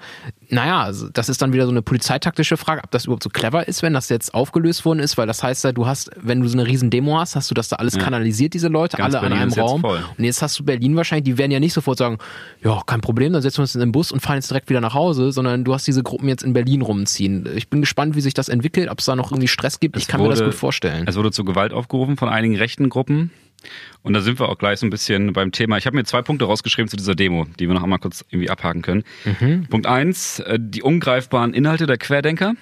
naja, also das ist dann wieder so eine polizeitaktische Frage, ob das überhaupt so clever ist, wenn das jetzt aufgelöst worden ist, weil das heißt ja, du hast, wenn du so eine riesen Demo hast, hast du das da alles ja. kanalisiert, diese Leute, Ganz alle Berlin an einem Raum. Und jetzt hast du Berlin wahrscheinlich, die werden ja nicht sofort sagen, ja, kein Problem, dann setzen wir uns in den Bus und fahren jetzt direkt wieder nach Hause, sondern du hast diese Gruppen jetzt in Berlin rumziehen. Ich bin gespannt, wie sich das entwickelt, ob es da noch irgendwie Stress gibt. Es ich kann wurde, mir das gut vorstellen. Es wurde zu Gewalt aufgerufen von einigen rechten Gruppen. Und da sind wir auch gleich so ein bisschen beim Thema. Ich habe mir zwei Punkte rausgeschrieben zu dieser Demo, die wir noch einmal kurz irgendwie abhaken können. Mhm. Punkt eins, äh, die ungreifbaren Inhalte der Querdenker.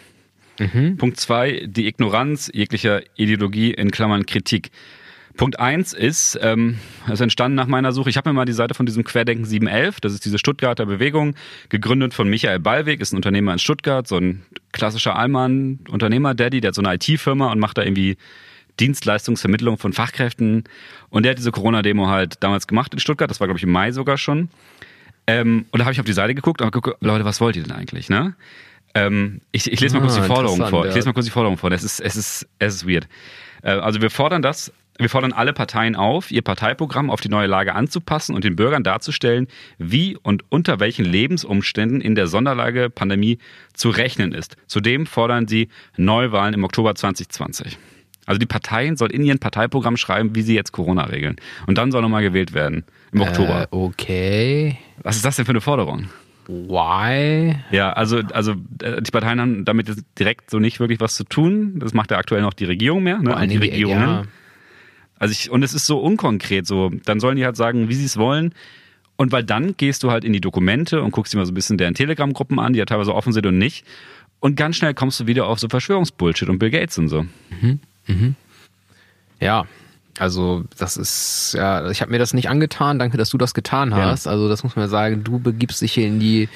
Mhm. Punkt zwei, die Ignoranz jeglicher Ideologie in Klammern Kritik. Punkt eins ist, ähm, ist entstanden nach meiner Suche. Ich habe mir mal die Seite von diesem Querdenken 711, das ist diese Stuttgarter Bewegung, gegründet von Michael Ballweg, ist ein Unternehmer in Stuttgart, so ein klassischer Allmann, Unternehmer-Daddy, der hat so eine IT-Firma und macht da irgendwie Dienstleistungsvermittlung von Fachkräften. Und der hat diese Corona-Demo halt damals gemacht in Stuttgart, das war glaube ich im Mai sogar schon. Ähm, und da habe ich auf die Seite geguckt und geguckt, Leute, was wollt ihr denn eigentlich, ne? Ähm, ich, ich lese mal kurz die ah, Forderung vor. Ich lese mal kurz die Forderung vor. Es ist, es ist, es ist weird. Äh, also wir fordern das, wir fordern alle Parteien auf, ihr Parteiprogramm auf die neue Lage anzupassen und den Bürgern darzustellen, wie und unter welchen Lebensumständen in der Sonderlage Pandemie zu rechnen ist. Zudem fordern sie Neuwahlen im Oktober 2020. Also die Parteien sollen in ihren Parteiprogramm schreiben, wie sie jetzt Corona regeln. Und dann soll nochmal gewählt werden im Oktober. Äh, okay. Was ist das denn für eine Forderung? Why? Ja, also, also äh, die Parteien haben damit direkt so nicht wirklich was zu tun. Das macht ja aktuell noch die Regierung mehr, ne? die Regierungen. Ja. Also ich, und es ist so unkonkret so. Dann sollen die halt sagen, wie sie es wollen. Und weil dann gehst du halt in die Dokumente und guckst dir mal so ein bisschen deren Telegram-Gruppen an, die ja teilweise offen sind und nicht. Und ganz schnell kommst du wieder auf so Verschwörungsbullshit und Bill Gates und so. Mhm. Mhm. Ja, also das ist, ja, ich habe mir das nicht angetan. Danke, dass du das getan hast. Ja. Also das muss man sagen, du begibst dich hier in die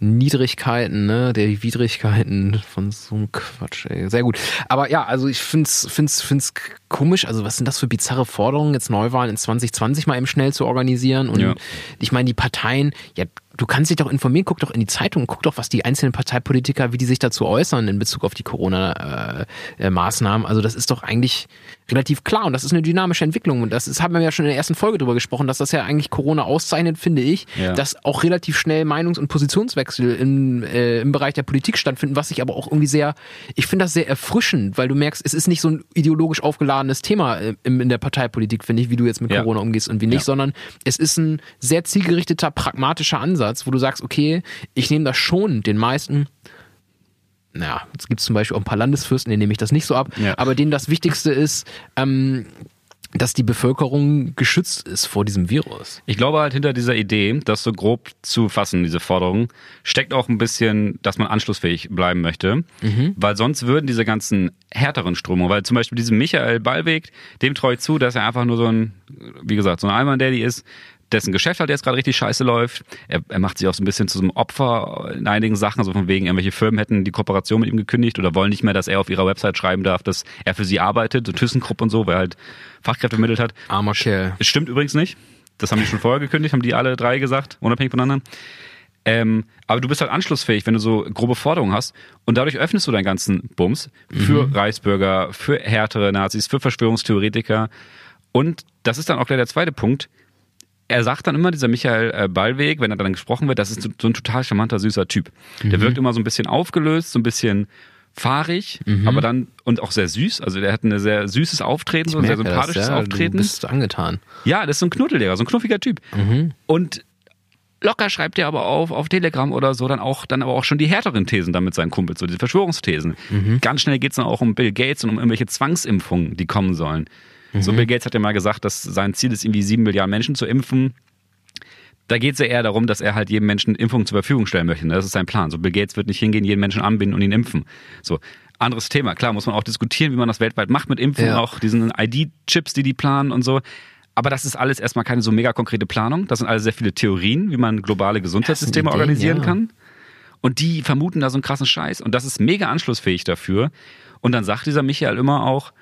Niedrigkeiten, ne, der Widrigkeiten von so einem Quatsch. Ey. Sehr gut. Aber ja, also ich find's, find's, find's komisch. Also was sind das für bizarre Forderungen, jetzt Neuwahlen in 2020 mal eben schnell zu organisieren? Und ja. ich meine, die Parteien, ja, du kannst dich doch informieren, guck doch in die Zeitung, guck doch, was die einzelnen Parteipolitiker, wie die sich dazu äußern in Bezug auf die Corona-Maßnahmen. also das ist doch eigentlich relativ klar und das ist eine dynamische Entwicklung und das ist, haben wir ja schon in der ersten Folge drüber gesprochen, dass das ja eigentlich Corona auszeichnet, finde ich, ja. dass auch relativ schnell Meinungs- und Positionswechsel im, äh, im Bereich der Politik stattfinden, was ich aber auch irgendwie sehr, ich finde das sehr erfrischend, weil du merkst, es ist nicht so ein ideologisch aufgeladenes Thema äh, in, in der Parteipolitik, finde ich, wie du jetzt mit ja. Corona umgehst und wie nicht, ja. sondern es ist ein sehr zielgerichteter, pragmatischer Ansatz, wo du sagst, okay, ich nehme das schon den meisten naja, es gibt zum Beispiel auch ein paar Landesfürsten, denen nehme ich das nicht so ab, ja. aber denen das Wichtigste ist, ähm, dass die Bevölkerung geschützt ist vor diesem Virus. Ich glaube halt hinter dieser Idee, das so grob zu fassen, diese Forderung, steckt auch ein bisschen, dass man anschlussfähig bleiben möchte, mhm. weil sonst würden diese ganzen härteren Strömungen, weil zum Beispiel diesem Michael Ballweg, dem traue ich zu, dass er einfach nur so ein, wie gesagt, so ein Alman Daddy ist, dessen Geschäft halt jetzt gerade richtig scheiße läuft. Er, er macht sich auch so ein bisschen zu so einem Opfer in einigen Sachen, so von wegen, irgendwelche Firmen hätten die Kooperation mit ihm gekündigt oder wollen nicht mehr, dass er auf ihrer Website schreiben darf, dass er für sie arbeitet, so ThyssenKrupp und so, weil er halt Fachkräfte vermittelt hat. Armer Kerl. Es stimmt übrigens nicht. Das haben die schon vorher gekündigt, haben die alle drei gesagt, unabhängig voneinander. Ähm, aber du bist halt anschlussfähig, wenn du so grobe Forderungen hast. Und dadurch öffnest du deinen ganzen Bums für mhm. Reichsbürger, für härtere Nazis, für Verschwörungstheoretiker. Und das ist dann auch gleich der zweite Punkt er sagt dann immer, dieser Michael äh, Ballweg, wenn er dann gesprochen wird, das ist so ein total charmanter, süßer Typ. Der mhm. wirkt immer so ein bisschen aufgelöst, so ein bisschen fahrig, mhm. aber dann und auch sehr süß. Also der hat ein sehr süßes Auftreten, so ein sehr sympathisches das, ja, Auftreten. Du bist angetan. Ja, das ist so ein Knuddeldehrer, so ein knuffiger Typ. Mhm. Und locker schreibt er aber auf, auf Telegram oder so, dann auch, dann aber auch schon die härteren Thesen dann mit seinen Kumpels, so diese Verschwörungsthesen. Mhm. Ganz schnell geht es dann auch um Bill Gates und um irgendwelche Zwangsimpfungen, die kommen sollen. Mhm. So Bill Gates hat ja mal gesagt, dass sein Ziel ist, irgendwie sieben Milliarden Menschen zu impfen. Da geht es ja eher darum, dass er halt jedem Menschen Impfungen zur Verfügung stellen möchte. Ne? Das ist sein Plan. So Bill Gates wird nicht hingehen, jeden Menschen anbinden und ihn impfen. So anderes Thema. Klar, muss man auch diskutieren, wie man das weltweit macht mit Impfungen, ja. auch diesen ID-Chips, die die planen und so. Aber das ist alles erstmal keine so mega konkrete Planung. Das sind alles sehr viele Theorien, wie man globale Gesundheitssysteme Ideen, organisieren ja. kann. Und die vermuten da so einen krassen Scheiß. Und das ist mega anschlussfähig dafür. Und dann sagt dieser Michael immer auch,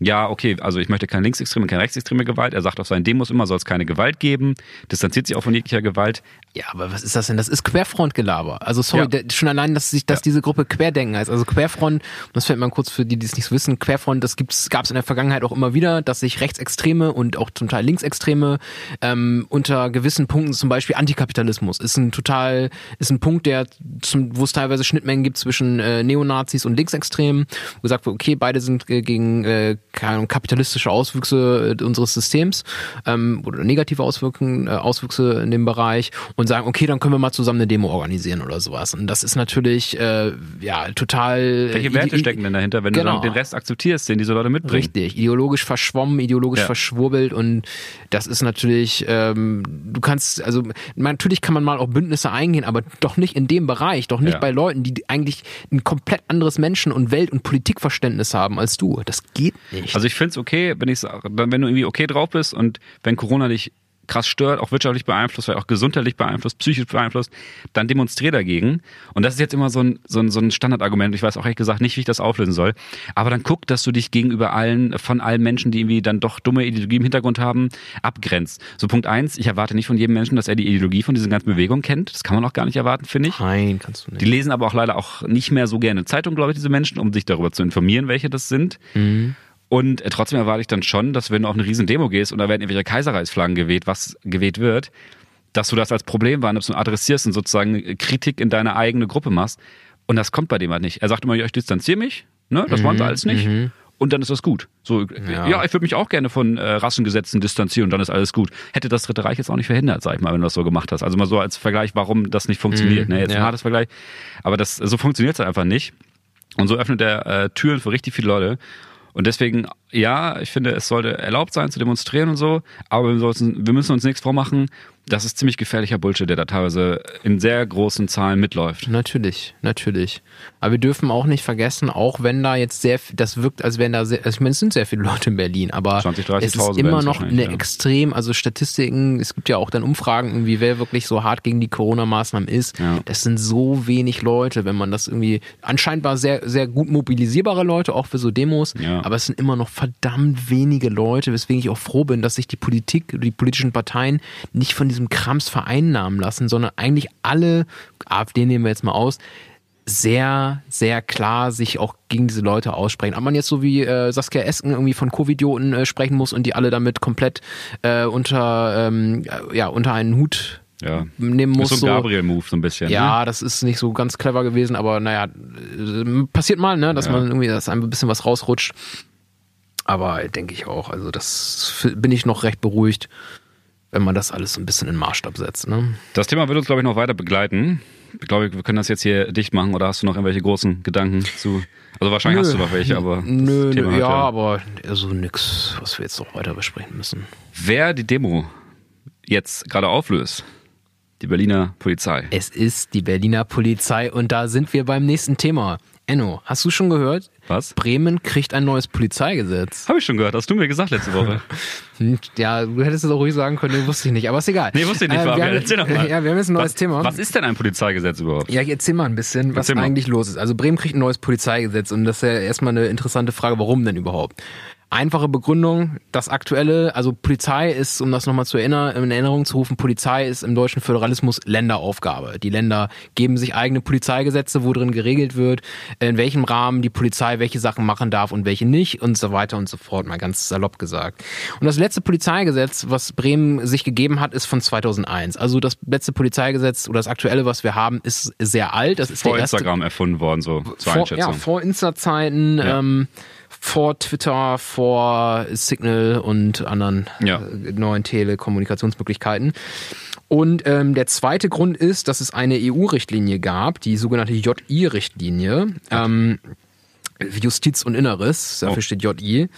ja, okay, also ich möchte keine linksextreme, keine rechtsextreme Gewalt. Er sagt auf seinen Demos immer, soll es keine Gewalt geben, distanziert sich auch von jeglicher Gewalt. Ja, aber was ist das denn? Das ist Querfrontgelaber. Also sorry, ja. schon allein, dass sich, dass ja. diese Gruppe Querdenken heißt. Also Querfront, das fällt mal kurz für die, die es nicht wissen, Querfront, das gibt's, gab es in der Vergangenheit auch immer wieder, dass sich Rechtsextreme und auch zum Teil Linksextreme ähm, unter gewissen Punkten, zum Beispiel Antikapitalismus, ist ein total, ist ein Punkt, der zum, wo es teilweise Schnittmengen gibt zwischen äh, Neonazis und Linksextremen, wo gesagt wird, okay, beide sind äh, gegen äh, kapitalistische Auswüchse äh, unseres Systems ähm, oder negative Auswirkungen, äh, Auswüchse in dem Bereich und sagen, okay, dann können wir mal zusammen eine Demo organisieren oder sowas. Und das ist natürlich äh, ja total. Welche Werte stecken denn dahinter, wenn genau. du dann den Rest akzeptierst, den diese Leute mitbringen? Richtig, ideologisch verschwommen, ideologisch ja. verschwurbelt und das ist natürlich, ähm, du kannst, also natürlich kann man mal auch Bündnisse eingehen, aber doch nicht in dem Bereich, doch nicht ja. bei Leuten, die eigentlich ein komplett anderes Menschen- und Welt- und Politikverständnis haben als du. Das geht nicht. Also ich finde es okay, wenn ich wenn du irgendwie okay drauf bist und wenn Corona dich krass stört, auch wirtschaftlich beeinflusst, vielleicht auch gesundheitlich beeinflusst, psychisch beeinflusst, dann demonstriere dagegen. Und das ist jetzt immer so ein, so ein, so ein Standardargument. Ich weiß auch ehrlich gesagt nicht, wie ich das auflösen soll. Aber dann guck, dass du dich gegenüber allen, von allen Menschen, die irgendwie dann doch dumme Ideologie im Hintergrund haben, abgrenzt. So Punkt eins, ich erwarte nicht von jedem Menschen, dass er die Ideologie von diesen ganzen Bewegungen kennt. Das kann man auch gar nicht erwarten, finde ich. Nein, kannst du nicht. Die lesen aber auch leider auch nicht mehr so gerne Zeitung, glaube ich, diese Menschen, um sich darüber zu informieren, welche das sind. Mhm. Und äh, trotzdem erwarte ich dann schon, dass wenn du auf eine riesen Demo gehst und da werden irgendwelche Kaiserreichsflaggen geweht, was geweht wird, dass du das als Problem wahrnimmst und adressierst und sozusagen Kritik in deine eigene Gruppe machst. Und das kommt bei dem halt nicht. Er sagt immer, ja, ich distanziere mich, ne? Das mhm, wollen sie alles nicht. Mhm. Und dann ist das gut. So, ja, ja ich würde mich auch gerne von äh, Rassengesetzen distanzieren und dann ist alles gut. Hätte das Dritte Reich jetzt auch nicht verhindert, sag ich mal, wenn du das so gemacht hast. Also mal so als Vergleich, warum das nicht funktioniert. Mhm, ne? Jetzt ja. ein hartes Vergleich. Aber das, so funktioniert es einfach nicht. Und so öffnet er äh, Türen für richtig viele Leute. Und deswegen, ja, ich finde, es sollte erlaubt sein zu demonstrieren und so, aber wir, sollten, wir müssen uns nichts vormachen das ist ziemlich gefährlicher Bullshit, der da teilweise in sehr großen Zahlen mitläuft. Natürlich, natürlich. Aber wir dürfen auch nicht vergessen, auch wenn da jetzt sehr, das wirkt, als wenn da sehr, also ich meine, es sind sehr viele Leute in Berlin, aber 20, es ist immer noch eine ja. extrem, also Statistiken, es gibt ja auch dann Umfragen, irgendwie, wer wirklich so hart gegen die Corona-Maßnahmen ist. Ja. Das sind so wenig Leute, wenn man das irgendwie, anscheinend war sehr, sehr gut mobilisierbare Leute, auch für so Demos, ja. aber es sind immer noch verdammt wenige Leute, weswegen ich auch froh bin, dass sich die Politik, die politischen Parteien nicht von diesem Krams vereinnahmen lassen, sondern eigentlich alle, AfD nehmen wir jetzt mal aus, sehr, sehr klar sich auch gegen diese Leute aussprechen. Aber man jetzt so wie äh, Saskia Esken irgendwie von Covidioten äh, sprechen muss und die alle damit komplett äh, unter, ähm, ja, unter einen Hut ja. nehmen muss. Ist so ein Gabriel-Move so ein bisschen. Ja, ne? das ist nicht so ganz clever gewesen, aber naja, äh, passiert mal, ne, dass ja. man irgendwie, dass ein bisschen was rausrutscht. Aber denke ich auch, also das bin ich noch recht beruhigt wenn man das alles so ein bisschen in Maßstab setzt. Ne? Das Thema wird uns, glaube ich, noch weiter begleiten. Ich glaube, wir können das jetzt hier dicht machen oder hast du noch irgendwelche großen Gedanken zu? Also wahrscheinlich nö, hast du noch welche, aber. Nö, nö ja, ja, aber also nix, was wir jetzt noch weiter besprechen müssen. Wer die Demo jetzt gerade auflöst, die Berliner Polizei. Es ist die Berliner Polizei und da sind wir beim nächsten Thema. Enno, hast du schon gehört? Was? Bremen kriegt ein neues Polizeigesetz. Habe ich schon gehört, hast du mir gesagt letzte Woche. ja, du hättest es auch ruhig sagen können, wusste ich nicht, aber ist egal. Nee, wusste ich nicht, äh, wir haben, erzähl doch mal. Ja, wir haben jetzt ein neues was, Thema. Was ist denn ein Polizeigesetz überhaupt? Ja, ich erzähl mal ein bisschen, was eigentlich los ist. Also Bremen kriegt ein neues Polizeigesetz und das ist ja erstmal eine interessante Frage, warum denn überhaupt? Einfache Begründung, das aktuelle, also Polizei ist, um das nochmal zu erinnern, in Erinnerung zu rufen, Polizei ist im deutschen Föderalismus Länderaufgabe. Die Länder geben sich eigene Polizeigesetze, wo drin geregelt wird, in welchem Rahmen die Polizei welche Sachen machen darf und welche nicht und so weiter und so fort, mal ganz salopp gesagt. Und das letzte Polizeigesetz, was Bremen sich gegeben hat, ist von 2001. Also das letzte Polizeigesetz oder das aktuelle, was wir haben, ist sehr alt. Das ist vor der erste, Instagram erfunden worden, so zur vor, Einschätzung. Ja, vor Insta-Zeiten. Ja. Ähm, vor Twitter, vor Signal und anderen ja. äh, neuen Telekommunikationsmöglichkeiten. Und ähm, der zweite Grund ist, dass es eine EU-Richtlinie gab, die sogenannte JI-Richtlinie, ähm, Justiz und Inneres, dafür oh. steht JI.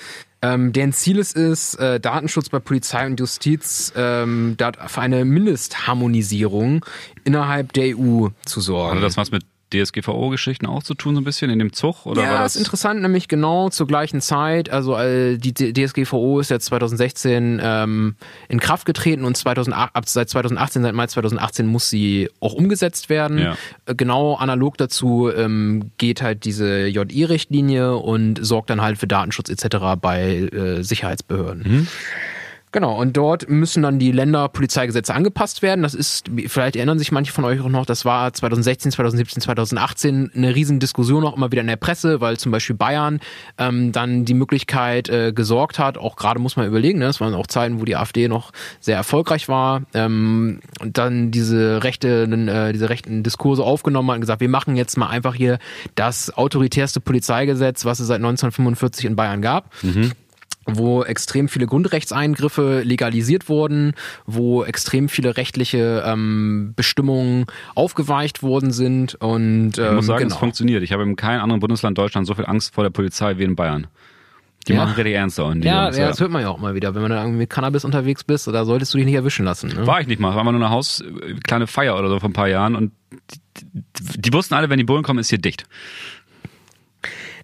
Ähm, deren Ziel es ist, äh, Datenschutz bei Polizei und Justiz ähm, für eine Mindestharmonisierung innerhalb der EU zu sorgen. Also das was mit DSGVO-Geschichten auch zu tun, so ein bisschen in dem Zug? Oder ja, war das ist interessant, nämlich genau zur gleichen Zeit. Also äh, die DSGVO ist jetzt 2016 ähm, in Kraft getreten und 2008, ab seit 2018, seit Mai 2018 muss sie auch umgesetzt werden. Ja. Äh, genau analog dazu ähm, geht halt diese JI-Richtlinie und sorgt dann halt für Datenschutz etc. bei äh, Sicherheitsbehörden. Mhm. Genau, und dort müssen dann die Länderpolizeigesetze angepasst werden. Das ist, vielleicht erinnern sich manche von euch auch noch, das war 2016, 2017, 2018 eine riesen Diskussion auch immer wieder in der Presse, weil zum Beispiel Bayern ähm, dann die Möglichkeit äh, gesorgt hat, auch gerade muss man überlegen, ne, das waren auch Zeiten, wo die AfD noch sehr erfolgreich war, ähm, und dann diese rechte, äh, diese rechten Diskurse aufgenommen hat und gesagt, wir machen jetzt mal einfach hier das autoritärste Polizeigesetz, was es seit 1945 in Bayern gab. Mhm wo extrem viele Grundrechtseingriffe legalisiert wurden, wo extrem viele rechtliche ähm, Bestimmungen aufgeweicht worden sind. Und, ähm, Ich muss sagen, genau. es funktioniert. Ich habe in keinem anderen Bundesland Deutschland so viel Angst vor der Polizei wie in Bayern. Die Ja. machen richtig ernst da. Und die ja, ja, das hört man ja auch mal wieder. Wenn man da irgendwie mit Cannabis unterwegs bist, da solltest du dich nicht erwischen lassen. Ne? War ich nicht mal. War mal nur eine Haus, äh, kleine Feier oder so vor ein paar Jahren und die, die, die wussten alle, wenn die Bullen kommen, ist hier dicht.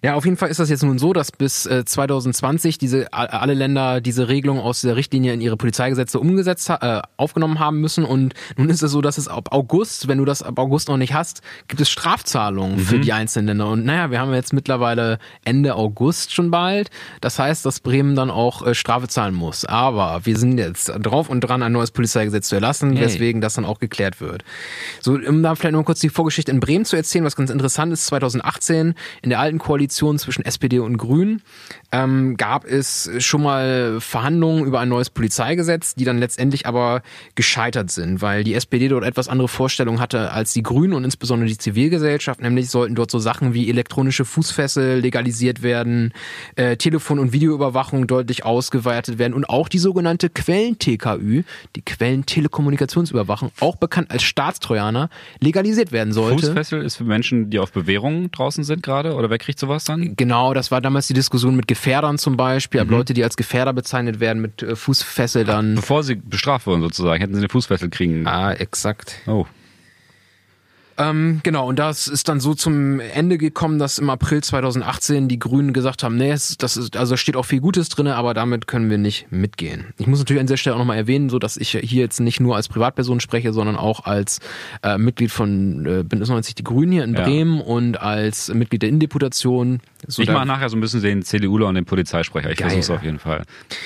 Ja, auf jeden Fall ist das jetzt nun so, dass bis äh, 2020 diese a- alle Länder diese Regelung aus der Richtlinie in ihre Polizeigesetze umgesetzt äh, aufgenommen haben müssen und nun ist es so, dass es ab August, wenn du das ab August noch nicht hast, gibt es Strafzahlungen für die einzelnen Länder und naja, wir haben jetzt mittlerweile Ende August schon bald. Das heißt, dass Bremen dann auch äh, Strafe zahlen muss. Aber wir sind jetzt drauf und dran, ein neues Polizeigesetz zu erlassen, Yay. weswegen das dann auch geklärt wird. So, um da vielleicht noch kurz die Vorgeschichte in Bremen zu erzählen, was ganz interessant ist, 2018 in der alten Koalition zwischen SPD und Grünen ähm, gab es schon mal Verhandlungen über ein neues Polizeigesetz, die dann letztendlich aber gescheitert sind, weil die SPD dort etwas andere Vorstellungen hatte als die Grünen und insbesondere die Zivilgesellschaft, nämlich sollten dort so Sachen wie elektronische Fußfessel legalisiert werden, äh, Telefon- und Videoüberwachung deutlich ausgeweitet werden und auch die sogenannte Quellen-TKÜ, die Quellentelekommunikationsüberwachung, auch bekannt als Staatstrojaner, legalisiert werden sollte. Fußfessel ist für Menschen, die auf Bewährung draußen sind gerade? Oder wer kriegt sowas dann? Genau, das war damals die Diskussion mit Gefährdern zum Beispiel, Mhm. ab Leute, die als Gefährder bezeichnet werden, mit äh, Fußfessel dann. Bevor sie bestraft wurden sozusagen, hätten sie eine Fußfessel kriegen. Ah, exakt. Oh. Ähm, genau, und das ist dann so zum Ende gekommen, dass im April 2018 die Grünen gesagt haben, nee, das ist, also da steht auch viel Gutes drin, aber damit können wir nicht mitgehen. Ich muss natürlich an dieser Stelle auch nochmal erwähnen, so dass ich hier jetzt nicht nur als Privatperson spreche, sondern auch als äh, Mitglied von äh, Bündnis 90 Die Grünen hier in Ja. Bremen und als Mitglied der Innendeputation. So ich mache nachher so ein bisschen den CDUler und den Polizeisprecher. Ich versuche es auf jeden Fall.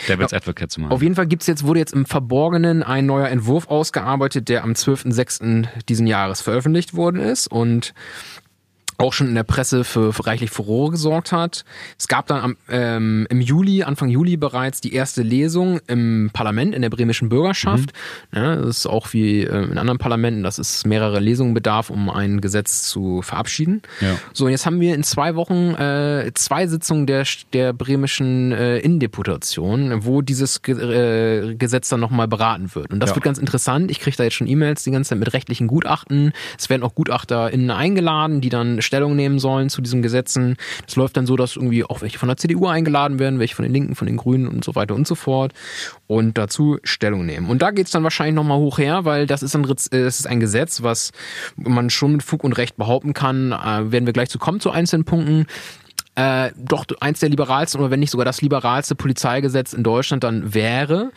Devil's Advocate zu machen. Auf jeden Fall gibt's jetzt, wurde jetzt im Verborgenen ein neuer Entwurf ausgearbeitet, der am 12.06. diesen Jahres veröffentlicht worden ist und auch schon in der Presse für, für reichlich Furore gesorgt hat. Es gab dann am, ähm, im Juli, Anfang Juli bereits die erste Lesung im Parlament, in der bremischen Bürgerschaft. Ja, das ist auch wie äh, in anderen Parlamenten, dass es mehrere Lesungen bedarf, um ein Gesetz zu verabschieden. Ja. So, und jetzt haben wir in zwei Wochen äh, zwei Sitzungen der, der bremischen äh, Innendeputation, wo dieses Ge äh, Gesetz dann nochmal beraten wird. Und das Ja. wird ganz interessant. Ich kriege da jetzt schon E-Mails die ganze Zeit mit rechtlichen Gutachten. Es werden auch GutachterInnen eingeladen, die dann Stellung nehmen sollen zu diesen Gesetzen. Das läuft dann so, dass irgendwie auch welche von der CDU eingeladen werden, welche von den Linken, von den Grünen und so weiter und so fort und dazu Stellung nehmen. Und da geht's dann wahrscheinlich nochmal hoch her, weil das ist, ein, äh, das ist ein Gesetz, was man schon mit Fug und Recht behaupten kann. Äh, werden wir gleich zu kommen zu einzelnen Punkten äh, doch eins der liberalsten oder wenn nicht sogar das liberalste Polizeigesetz in Deutschland dann wäre.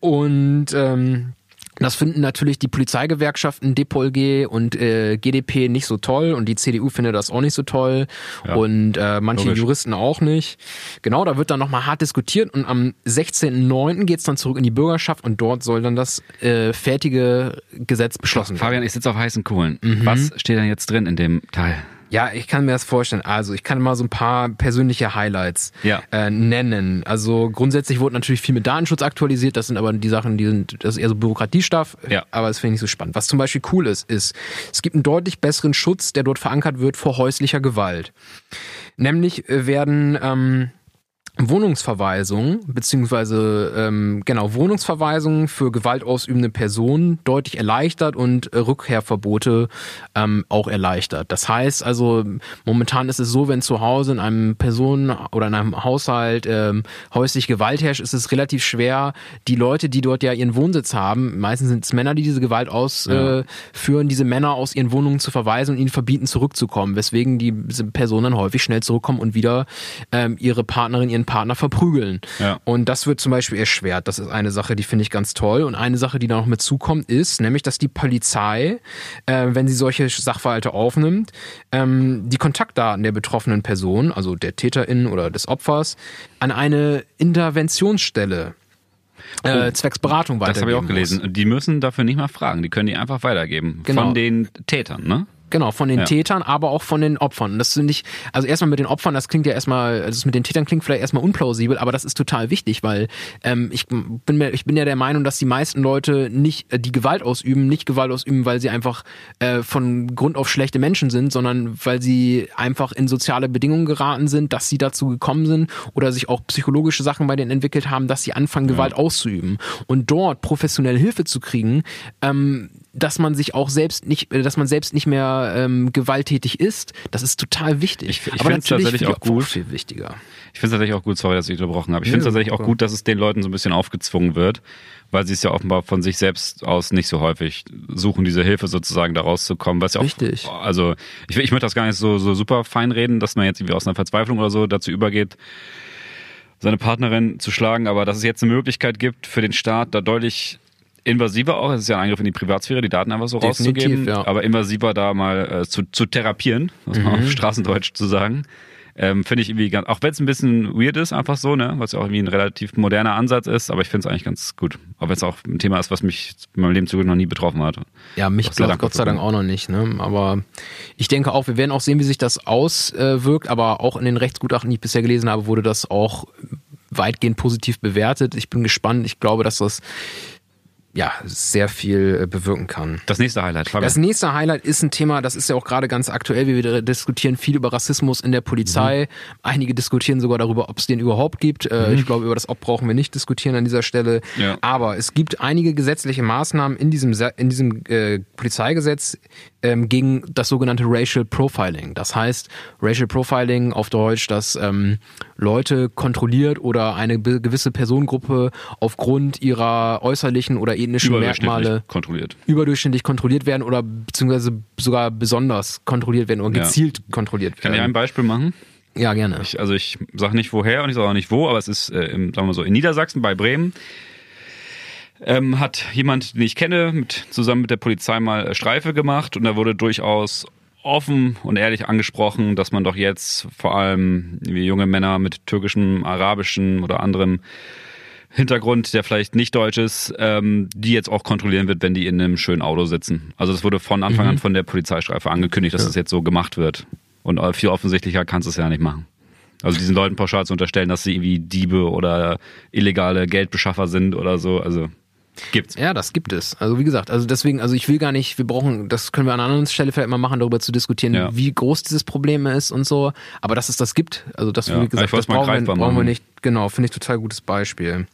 Und ähm, das finden natürlich die Polizeigewerkschaften DPOLG und äh, GDP nicht so toll und die CDU findet das auch nicht so toll Ja. und äh, manche Logisch. Juristen auch nicht. Genau, da wird dann nochmal hart diskutiert und am 16.09. geht's dann zurück in die Bürgerschaft und dort soll dann das äh, fertige Gesetz beschlossen werden. Fabian, ich sitze auf heißen Kohlen. Mhm. Was steht denn jetzt drin in dem Teil? Ja, ich kann mir das vorstellen. Also ich kann mal so ein paar persönliche Highlights Ja. äh, nennen. Also grundsätzlich wurde natürlich viel mit Datenschutz aktualisiert. Das sind aber die Sachen, die sind, das ist eher so Bürokratiestuff. Ja. Aber das finde ich so spannend. Was zum Beispiel cool ist, ist, es gibt einen deutlich besseren Schutz, der dort verankert wird vor häuslicher Gewalt. Nämlich äh, werden ähm, Wohnungsverweisungen, beziehungsweise ähm, genau, Wohnungsverweisungen für gewaltausübende Personen deutlich erleichtert und äh, Rückkehrverbote ähm, auch erleichtert. Das heißt also, momentan ist es so, wenn zu Hause in einem Personen oder in einem Haushalt ähm, häuslich Gewalt herrscht, ist es relativ schwer, die Leute, die dort ja ihren Wohnsitz haben, meistens sind es Männer, die diese Gewalt ausführen, äh, führen, diese Männer aus ihren Wohnungen zu verweisen und ihnen verbieten, zurückzukommen, weswegen die diese Personen dann häufig schnell zurückkommen und wieder ähm, ihre Partnerin, ihren Partner verprügeln. Ja. Und das wird zum Beispiel erschwert. Das ist eine Sache, die finde ich ganz toll. Und eine Sache, die da noch mit zukommt, ist nämlich, dass die Polizei, äh, wenn sie solche Sachverhalte aufnimmt, ähm, die Kontaktdaten der betroffenen Person, also der Täterin oder des Opfers, an eine Interventionsstelle äh, zwecks Beratung Oh, Das weitergeben habe ich auch gelesen. Muss. Die müssen dafür nicht mal fragen. Die können die einfach weitergeben. Genau. Von den Tätern, ne? Genau, von den Ja. Tätern, aber auch von den Opfern. Das finde ich, also erstmal mit den Opfern, das klingt ja erstmal, also das mit den Tätern klingt vielleicht erstmal unplausibel, aber das ist total wichtig, weil ähm, ich bin mir, ich bin ja der Meinung, dass die meisten Leute nicht, äh, die Gewalt ausüben, nicht Gewalt ausüben, weil sie einfach äh, von Grund auf schlechte Menschen sind, sondern weil sie einfach in soziale Bedingungen geraten sind, dass sie dazu gekommen sind oder sich auch psychologische Sachen bei denen entwickelt haben, dass sie anfangen, Gewalt auszuüben. Und dort professionelle Hilfe zu kriegen, ähm, dass man sich auch selbst nicht, äh, dass man selbst nicht mehr ähm, gewalttätig ist, das ist total wichtig. Ich- ich find's natürlich tatsächlich auch gut. viel wichtiger. Ich finde es tatsächlich auch gut, sorry, dass ich unterbrochen habe. Ich finde es tatsächlich auch gut, dass es den Leuten so ein bisschen aufgezwungen wird, weil sie es ja offenbar von sich selbst aus nicht so häufig suchen, diese Hilfe sozusagen da rauszukommen. Was ja auch, Richtig. Also ich, ich möchte das gar nicht so, so super fein reden, dass man jetzt irgendwie aus einer Verzweiflung oder so dazu übergeht, seine Partnerin zu schlagen, aber dass es jetzt eine Möglichkeit gibt für den Staat, da deutlich invasiver auch, es ist ja ein Eingriff in die Privatsphäre, die Daten einfach so Definitiv, rauszugeben, ja. aber invasiver da mal äh, zu, zu therapieren, man Mhm. auf Straßendeutsch zu sagen. Ähm, finde ich irgendwie ganz, auch wenn es ein bisschen weird ist, einfach so, ne, was ja auch irgendwie ein relativ moderner Ansatz ist, aber ich finde es eigentlich ganz gut. Auch wenn es auch ein Thema ist, was mich in meinem Leben zu noch nie betroffen hat. Ja, mich Gott sei Gott, Dank Gott sei Dank auch noch nicht. Ne? Aber ich denke auch, wir werden auch sehen, wie sich das auswirkt. Aber auch in den Rechtsgutachten, die ich bisher gelesen habe, wurde das auch weitgehend positiv bewertet. Ich bin gespannt. Ich glaube, dass das ja sehr viel äh, bewirken kann. Das nächste Highlight, Fabian. Das nächste Highlight ist ein Thema, das ist ja auch gerade ganz aktuell. Wir diskutieren viel über Rassismus in der Polizei. Einige diskutieren sogar darüber, ob es den überhaupt gibt. Äh, Ich glaube, über das Ob brauchen wir nicht diskutieren an dieser Stelle. Ja. Aber es gibt einige gesetzliche Maßnahmen in diesem, Se- in diesem äh, Polizeigesetz ähm, gegen das sogenannte Racial Profiling. Das heißt, Racial Profiling auf Deutsch, dass ähm, Leute kontrolliert oder eine gewisse Personengruppe aufgrund ihrer äußerlichen oder Überdurchschnittlich Merkmale kontrolliert. überdurchschnittlich kontrolliert werden oder beziehungsweise sogar besonders kontrolliert werden oder Ja. gezielt kontrolliert Kann ich ein werden. Beispiel machen? Ja, gerne. Ich, also ich sage nicht woher und ich sage auch nicht wo, aber es ist, äh, im, sagen wir so, in Niedersachsen bei Bremen. Ähm, hat jemand, den ich kenne, mit, zusammen mit der Polizei mal äh, Streife gemacht und da wurde durchaus offen und ehrlich angesprochen, dass man doch jetzt vor allem wie junge Männer mit türkischem, arabischem oder anderem Hintergrund, der vielleicht nicht deutsch ist, ähm, die jetzt auch kontrollieren wird, wenn die in einem schönen Auto sitzen. Also das wurde von Anfang an von der Polizeistreife angekündigt, dass das jetzt so gemacht wird. Und äh, viel offensichtlicher kannst du es ja nicht machen. Also diesen Leuten pauschal zu unterstellen, dass sie irgendwie Diebe oder illegale Geldbeschaffer sind oder so, also gibt's. Ja, das gibt es. Also wie gesagt, also deswegen, also ich will gar nicht, wir brauchen, das können wir an einer anderen Stelle vielleicht mal machen, darüber zu diskutieren, Ja. wie groß dieses Problem ist und so. Aber dass es das gibt, also das, Ja, wie gesagt, das brauchen wir, brauchen wir nicht. Genau, finde ich total gutes Beispiel.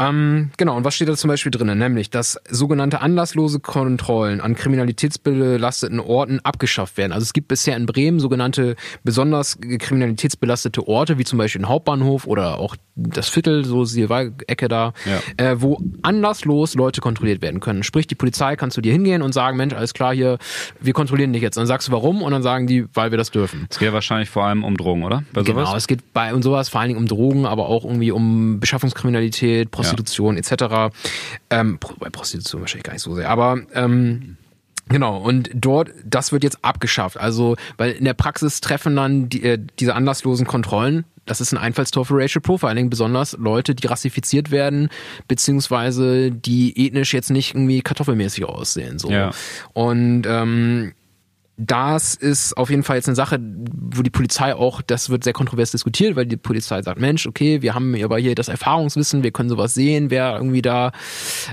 Ähm, genau, und was steht da zum Beispiel drin? Nämlich, dass sogenannte anlasslose Kontrollen an kriminalitätsbelasteten Orten abgeschafft werden. Also es gibt bisher in Bremen sogenannte besonders kriminalitätsbelastete Orte, wie zum Beispiel den Hauptbahnhof oder auch das Viertel, so Silval-Ecke da, Ja. äh, wo anlasslos Leute kontrolliert werden können. Sprich, die Polizei kannst du dir hingehen und sagen, Mensch, alles klar hier, wir kontrollieren dich jetzt. Dann sagst du warum und dann sagen die, weil wir das dürfen. Es geht ja wahrscheinlich vor allem um Drogen, oder? Bei Genau, sowas? es geht bei und sowas vor allen Dingen um Drogen, aber auch irgendwie um Beschaffungskriminalität, Prostitution etc. Ähm, bei Prostitution wahrscheinlich gar nicht so sehr, aber ähm, Genau, und dort, das wird jetzt abgeschafft. Also, weil in der Praxis treffen dann die, äh, diese anlasslosen Kontrollen, das ist ein Einfallstor für Racial Profiling, besonders Leute, die rassifiziert werden, beziehungsweise die ethnisch jetzt nicht irgendwie kartoffelmäßig aussehen. So. Ja. Und ähm, das ist auf jeden Fall jetzt eine Sache, wo die Polizei auch, das wird sehr kontrovers diskutiert, weil die Polizei sagt, Mensch, okay, wir haben aber hier das Erfahrungswissen, wir können sowas sehen, wer irgendwie da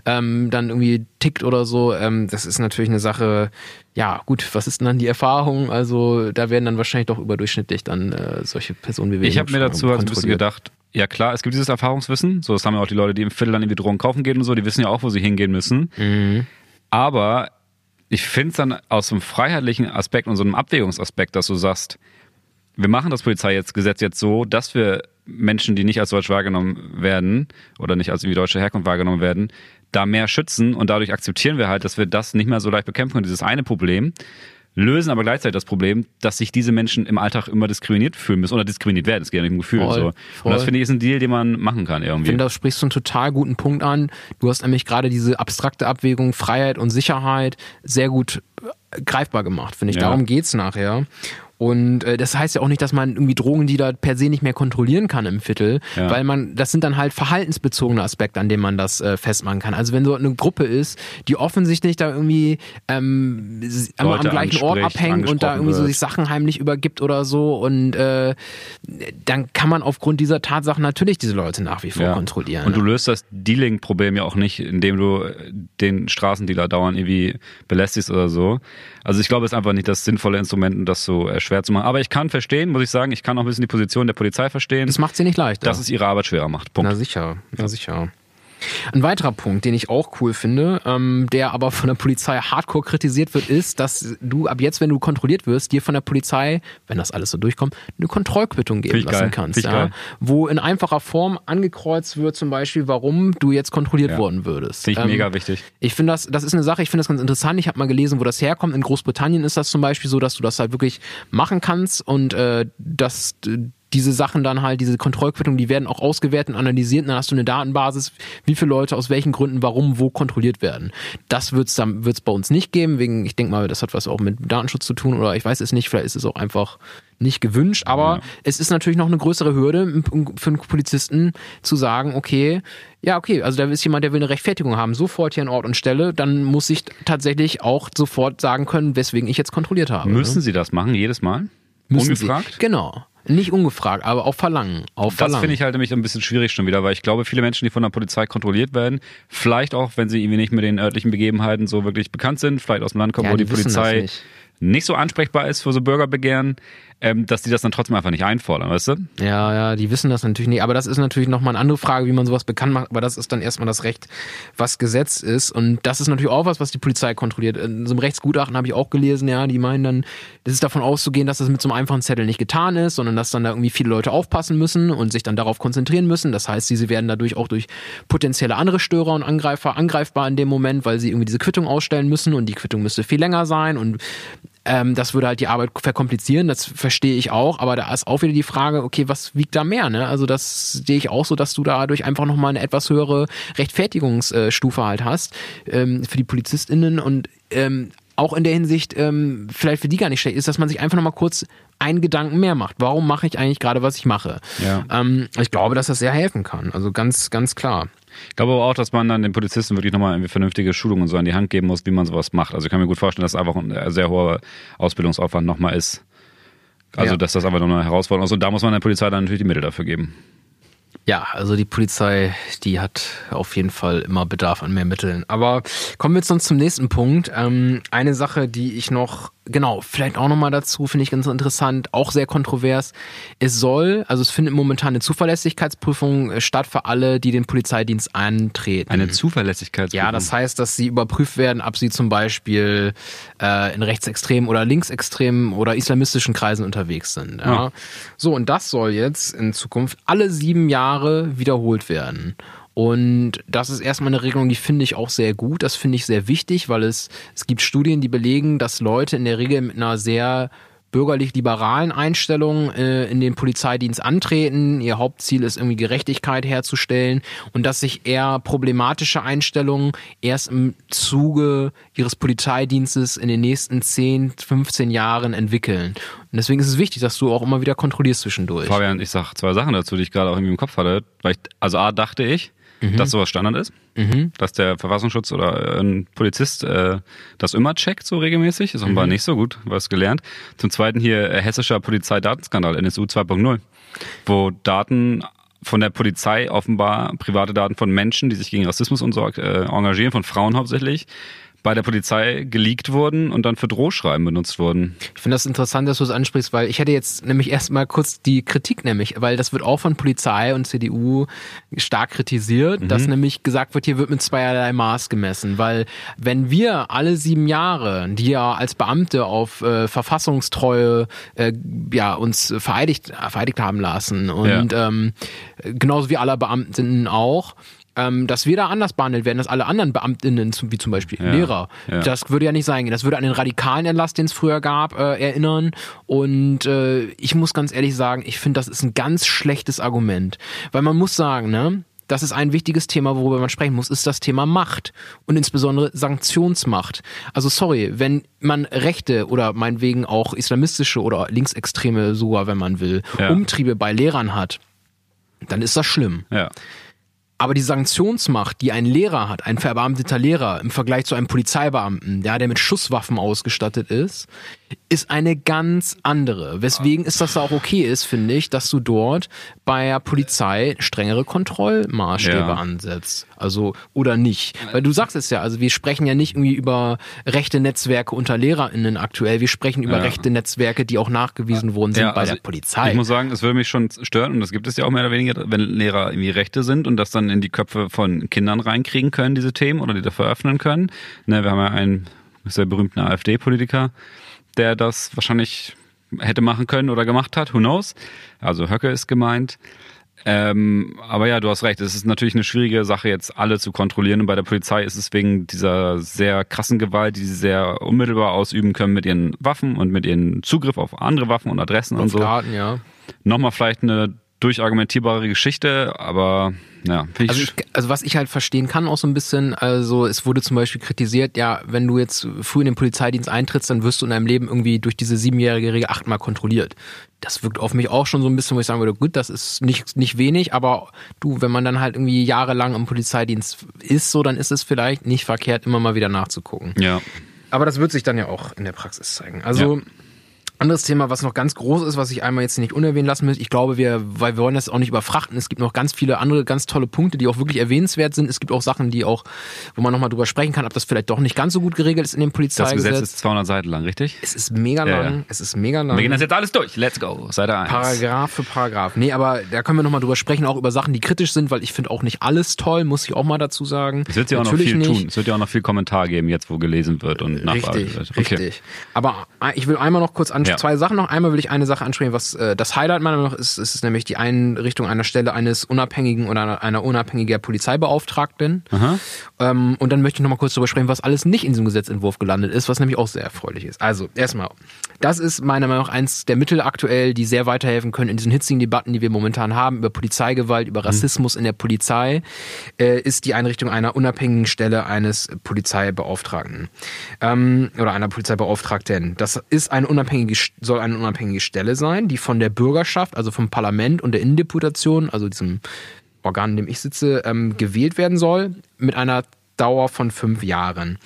ähm, dann irgendwie tickt oder so. Ähm, das ist natürlich eine Sache, ja gut, was ist denn dann die Erfahrung? Also da werden dann wahrscheinlich doch überdurchschnittlich dann äh, solche Personen wie wir Ich habe mir dazu halt ein bisschen gedacht, ja klar, es gibt dieses Erfahrungswissen, so das haben ja auch die Leute, die im Viertel dann irgendwie Drogen kaufen gehen und so, die wissen ja auch, wo sie hingehen müssen. Mhm. Aber ich finde es dann aus einem freiheitlichen Aspekt und so einem Abwägungsaspekt, dass du sagst, wir machen das Polizeigesetz jetzt so, dass wir Menschen, die nicht als deutsch wahrgenommen werden oder nicht als irgendwie deutsche Herkunft wahrgenommen werden, da mehr schützen und dadurch akzeptieren wir halt, dass wir das nicht mehr so leicht bekämpfen können, dieses eine Problem, lösen aber gleichzeitig das Problem, dass sich diese Menschen im Alltag immer diskriminiert fühlen müssen oder diskriminiert werden, es geht ja nicht um Gefühl Voll, und so. voll. Und das finde ich ist ein Deal, den man machen kann Ich irgendwie. finde, da sprichst du einen total guten Punkt an. Du hast nämlich gerade diese abstrakte Abwägung Freiheit und Sicherheit sehr gut greifbar gemacht, finde ich. Ja. Darum geht's nachher. Und äh, das heißt ja auch nicht, dass man irgendwie Drogendealer per se nicht mehr kontrollieren kann im Viertel, Ja. weil man, das sind dann halt verhaltensbezogene Aspekte, an denen man das äh, festmachen kann. Also wenn so eine Gruppe ist, die offensichtlich da irgendwie ähm, am, am gleichen Ort abhängt und da irgendwie so sich Sachen heimlich übergibt oder so und äh, dann kann man aufgrund dieser Tatsachen natürlich diese Leute nach wie vor Ja. kontrollieren. Und du ne? löst das Dealing-Problem ja auch nicht, indem du den Straßendealer dauernd irgendwie belästigst oder so. Also ich glaube, es ist einfach nicht das sinnvolle Instrument, um das so äh, schwer zu machen. Aber ich kann verstehen, muss ich sagen, ich kann auch ein bisschen die Position der Polizei verstehen, das macht sie nicht leichter. dass es ihre Arbeit schwerer macht. Punkt. Na sicher, na sicher. Ein weiterer Punkt, den ich auch cool finde, ähm, der aber von der Polizei hardcore kritisiert wird, ist, dass du ab jetzt, wenn du kontrolliert wirst, dir von der Polizei, wenn das alles so durchkommt, eine Kontrollquittung geben lassen geil. kannst. Ja? Wo in einfacher Form angekreuzt wird, zum Beispiel, warum du jetzt kontrolliert Ja. worden würdest. Finde ich Ähm, mega wichtig. ich finde das, das ist eine Sache, ich finde das ganz interessant. Ich habe mal gelesen, wo das herkommt. In Großbritannien ist das zum Beispiel so, dass du das halt wirklich machen kannst und äh, dass diese Sachen dann halt, diese Kontrollquittungen, die werden auch ausgewertet und analysiert und dann hast du eine Datenbasis, wie viele Leute aus welchen Gründen, warum, wo kontrolliert werden. Das wird es dann wird's bei uns nicht geben, wegen, ich denke mal, das hat was auch mit Datenschutz zu tun oder ich weiß es nicht, vielleicht ist es auch einfach nicht gewünscht, aber Ja. es ist natürlich noch eine größere Hürde für einen Polizisten zu sagen, okay, ja, okay, also da ist jemand, der will eine Rechtfertigung haben, sofort hier an Ort und Stelle, dann muss ich tatsächlich auch sofort sagen können, weswegen ich jetzt kontrolliert habe. Müssen sie das machen, jedes Mal? Müssen Ungefragt? Sie. Genau. Nicht ungefragt, aber auf Verlangen. Auf Das finde ich halt nämlich ein bisschen schwierig schon wieder, weil ich glaube, viele Menschen, die von der Polizei kontrolliert werden, vielleicht auch, wenn sie irgendwie nicht mit den örtlichen Begebenheiten so wirklich bekannt sind, vielleicht aus dem Land kommen, Ja, wo die, die Polizei nicht. nicht. so ansprechbar ist für so Bürgerbegehren, ähm, dass die das dann trotzdem einfach nicht einfordern, weißt du? Ja, ja, die wissen das natürlich nicht. Aber das ist natürlich nochmal eine andere Frage, wie man sowas bekannt macht. Aber das ist dann erstmal das Recht, was gesetzt ist. Und das ist natürlich auch was, was die Polizei kontrolliert. In so einem Rechtsgutachten habe ich auch gelesen, ja, die meinen dann, das ist davon auszugehen, dass das mit so einem einfachen Zettel nicht getan ist, sondern dass dann da irgendwie viele Leute aufpassen müssen und sich dann darauf konzentrieren müssen. Das heißt, diese werden dadurch auch durch potenzielle andere Störer und Angreifer angreifbar in dem Moment, weil sie irgendwie diese Quittung ausstellen müssen und die Quittung müsste viel länger sein und ähm, das würde halt die Arbeit verkomplizieren, das verstehe ich auch, aber da ist auch wieder die Frage, okay, was wiegt da mehr, ne? Also das sehe ich auch so, dass du dadurch einfach nochmal eine etwas höhere Rechtfertigungsstufe halt hast ähm, für die PolizistInnen und ähm, auch in der Hinsicht ähm, vielleicht für die gar nicht schlecht ist, dass man sich einfach nochmal kurz einen Gedanken mehr macht. Warum mache ich eigentlich gerade, was ich mache? Ja. Ähm, ich glaube, dass das sehr helfen kann. Also ganz, ganz klar. Ich glaube aber auch, dass man dann den Polizisten wirklich nochmal irgendwie vernünftige Schulungen so an die Hand geben muss, wie man sowas macht. Also ich kann mir gut vorstellen, dass es einfach ein äh, sehr hoher Ausbildungsaufwand nochmal ist. Also Ja. dass das einfach nur eine Herausforderung ist. Und da muss man der Polizei dann natürlich die Mittel dafür geben. Ja, also die Polizei, die hat auf jeden Fall immer Bedarf an mehr Mitteln. Aber kommen wir jetzt sonst zum nächsten Punkt. Ähm, eine Sache, die ich noch, genau, vielleicht auch nochmal dazu, finde ich ganz interessant, auch sehr kontrovers. Es soll, also es findet momentan eine Zuverlässigkeitsprüfung äh, statt für alle, die den Polizeidienst antreten. Eine Zuverlässigkeitsprüfung. Ja, das heißt, dass sie überprüft werden, ob sie zum Beispiel äh, in rechtsextremen oder linksextremen oder islamistischen Kreisen unterwegs sind. Ja. Ja. So, und das soll jetzt in Zukunft alle sieben Jahre wiederholt werden. Und das ist erstmal eine Regelung, die finde ich auch sehr gut. Das finde ich sehr wichtig, weil es, es gibt Studien, die belegen, dass Leute in der Regel mit einer sehr bürgerlich-liberalen Einstellung äh, in den Polizeidienst antreten. Ihr Hauptziel ist irgendwie Gerechtigkeit herzustellen und dass sich eher problematische Einstellungen erst im Zuge ihres Polizeidienstes in den nächsten 10, 15 Jahren entwickeln. Und deswegen ist es wichtig, dass du auch immer wieder kontrollierst zwischendurch. Fabian, ich sag zwei Sachen dazu, die ich gerade auch irgendwie im Kopf hatte. Weil ich, also A, dachte ich, Mhm. dass sowas Standard ist. Dass der Verfassungsschutz oder äh, ein Polizist äh, das immer checkt, so regelmäßig. Ist Mhm. offenbar nicht so gut, was gelernt. Zum Zweiten hier äh, hessischer Polizeidatenskandal, NSU 2.0, wo Daten von der Polizei offenbar, private Daten von Menschen, die sich gegen Rassismus und so äh, engagieren, von Frauen hauptsächlich, bei der Polizei geleakt wurden und dann für Drohschreiben benutzt wurden. Ich finde das interessant, dass du es ansprichst, weil ich hätte jetzt nämlich erstmal kurz die Kritik nämlich, weil das wird auch von Polizei und CDU stark kritisiert, dass nämlich gesagt wird, hier wird mit zweierlei Maß gemessen, weil wenn wir alle sieben Jahre, die ja als Beamte auf äh, Verfassungstreue äh, ja uns vereidigt, vereidigt haben lassen und ähm, genauso wie alle Beamten auch, ähm, dass wir da anders behandelt werden, dass alle anderen Beamtinnen, wie zum Beispiel Ja, Lehrer, ja. das würde ja nicht sein. Das würde an den radikalen Erlass, den es früher gab, äh, erinnern. Und äh, ich muss ganz ehrlich sagen, ich finde, das ist ein ganz schlechtes Argument. Weil man muss sagen, ne, das ist ein wichtiges Thema, worüber man sprechen muss, ist das Thema Macht und insbesondere Sanktionsmacht. Also sorry, wenn man rechte oder meinetwegen auch islamistische oder linksextreme sogar, wenn man will, Ja. Umtriebe bei Lehrern hat, dann ist das schlimm. Ja. Aber die Sanktionsmacht, die ein Lehrer hat, ein verbeamteter Lehrer im Vergleich zu einem Polizeibeamten, der, der mit Schusswaffen ausgestattet ist, ist eine ganz andere. Weswegen ist das auch okay ist, finde ich, dass du dort bei der Polizei strengere Kontrollmaßstäbe Ja. ansetzt. Also, oder nicht. Weil du sagst es ja, also wir sprechen ja nicht irgendwie über rechte Netzwerke unter LehrerInnen aktuell, wir sprechen über Ja. rechte Netzwerke, die auch nachgewiesen worden sind Ja, bei also der Polizei. Ich muss sagen, es würde mich schon stören und das gibt es ja auch mehr oder weniger, wenn Lehrer irgendwie Rechte sind und das dann in die Köpfe von Kindern reinkriegen können, diese Themen oder die dafür öffnen können. Ne, wir haben ja einen sehr berühmten AfD-Politiker, der das wahrscheinlich hätte machen können oder gemacht hat, who knows. Also Höcke ist gemeint. Ähm, aber ja, du hast recht. Es ist natürlich eine schwierige Sache, jetzt alle zu kontrollieren. Und bei der Polizei ist es wegen dieser sehr krassen Gewalt, die sie sehr unmittelbar ausüben können mit ihren Waffen und mit ihrem Zugriff auf andere Waffen und Adressen und so. Daten, ja. Nochmal vielleicht eine durchargumentierbare Geschichte, aber ja, ich, Also, ich, also was ich halt verstehen kann auch so ein bisschen, also es wurde zum Beispiel kritisiert, ja, wenn du jetzt früh in den Polizeidienst eintrittst, dann wirst du in deinem Leben irgendwie durch diese siebenjährige Regel achtmal kontrolliert. Das wirkt auf mich auch schon so ein bisschen, wo ich sagen würde, gut, das ist nicht, nicht wenig, aber du, wenn man dann halt irgendwie jahrelang im Polizeidienst ist, so, dann ist es vielleicht nicht verkehrt, immer mal wieder nachzugucken. ja. Aber das wird sich dann ja auch in der Praxis zeigen. Also anderes Thema, was noch ganz groß ist, was ich einmal jetzt nicht unerwähnt lassen möchte. Ich glaube, wir, weil wir wollen das auch nicht überfrachten. Es gibt noch ganz viele andere ganz tolle Punkte, die auch wirklich erwähnenswert sind. Es gibt auch Sachen, die auch, wo man nochmal drüber sprechen kann, ob das vielleicht doch nicht ganz so gut geregelt ist in dem Das Gesetz Polizeigesetz. ist 200 Seiten lang, richtig? Es ist mega Ja, lang. ja. Es ist mega lang. Wir gehen das jetzt alles durch. Let's go. Seite 1. Paragraph für Paragraph. Nee, aber da können wir nochmal drüber sprechen, auch über Sachen, die kritisch sind, weil ich finde auch nicht alles toll, muss ich auch mal dazu sagen. Es wird ja auch noch viel nicht. tun. Es wird ja auch noch viel Kommentar geben, jetzt wo gelesen wird und nachbearbeitet wird. Okay. richtig. Aber äh, ich will einmal noch kurz an Ja. zwei Sachen noch. Einmal will ich eine Sache ansprechen, was äh, das Highlight meiner Meinung nach ist, ist, ist nämlich die Einrichtung einer Stelle eines unabhängigen oder einer, einer unabhängigen Polizeibeauftragten. Ähm, und dann möchte ich noch mal kurz darüber sprechen, was alles nicht in diesem Gesetzentwurf gelandet ist, was nämlich auch sehr erfreulich ist. Also erstmal, das ist meiner Meinung nach eins der Mittel aktuell, die sehr weiterhelfen können in diesen hitzigen Debatten, die wir momentan haben über Polizeigewalt, über Rassismus in der Polizei, äh, ist die Einrichtung einer unabhängigen Stelle eines Polizeibeauftragten ähm, oder einer Polizeibeauftragten. Das ist eine unabhängige, soll eine unabhängige Stelle sein, die von der Bürgerschaft, also vom Parlament und der Innendeputation, also diesem Organ, in dem ich sitze, ähm, gewählt werden soll, mit einer Dauer von fünf Jahren.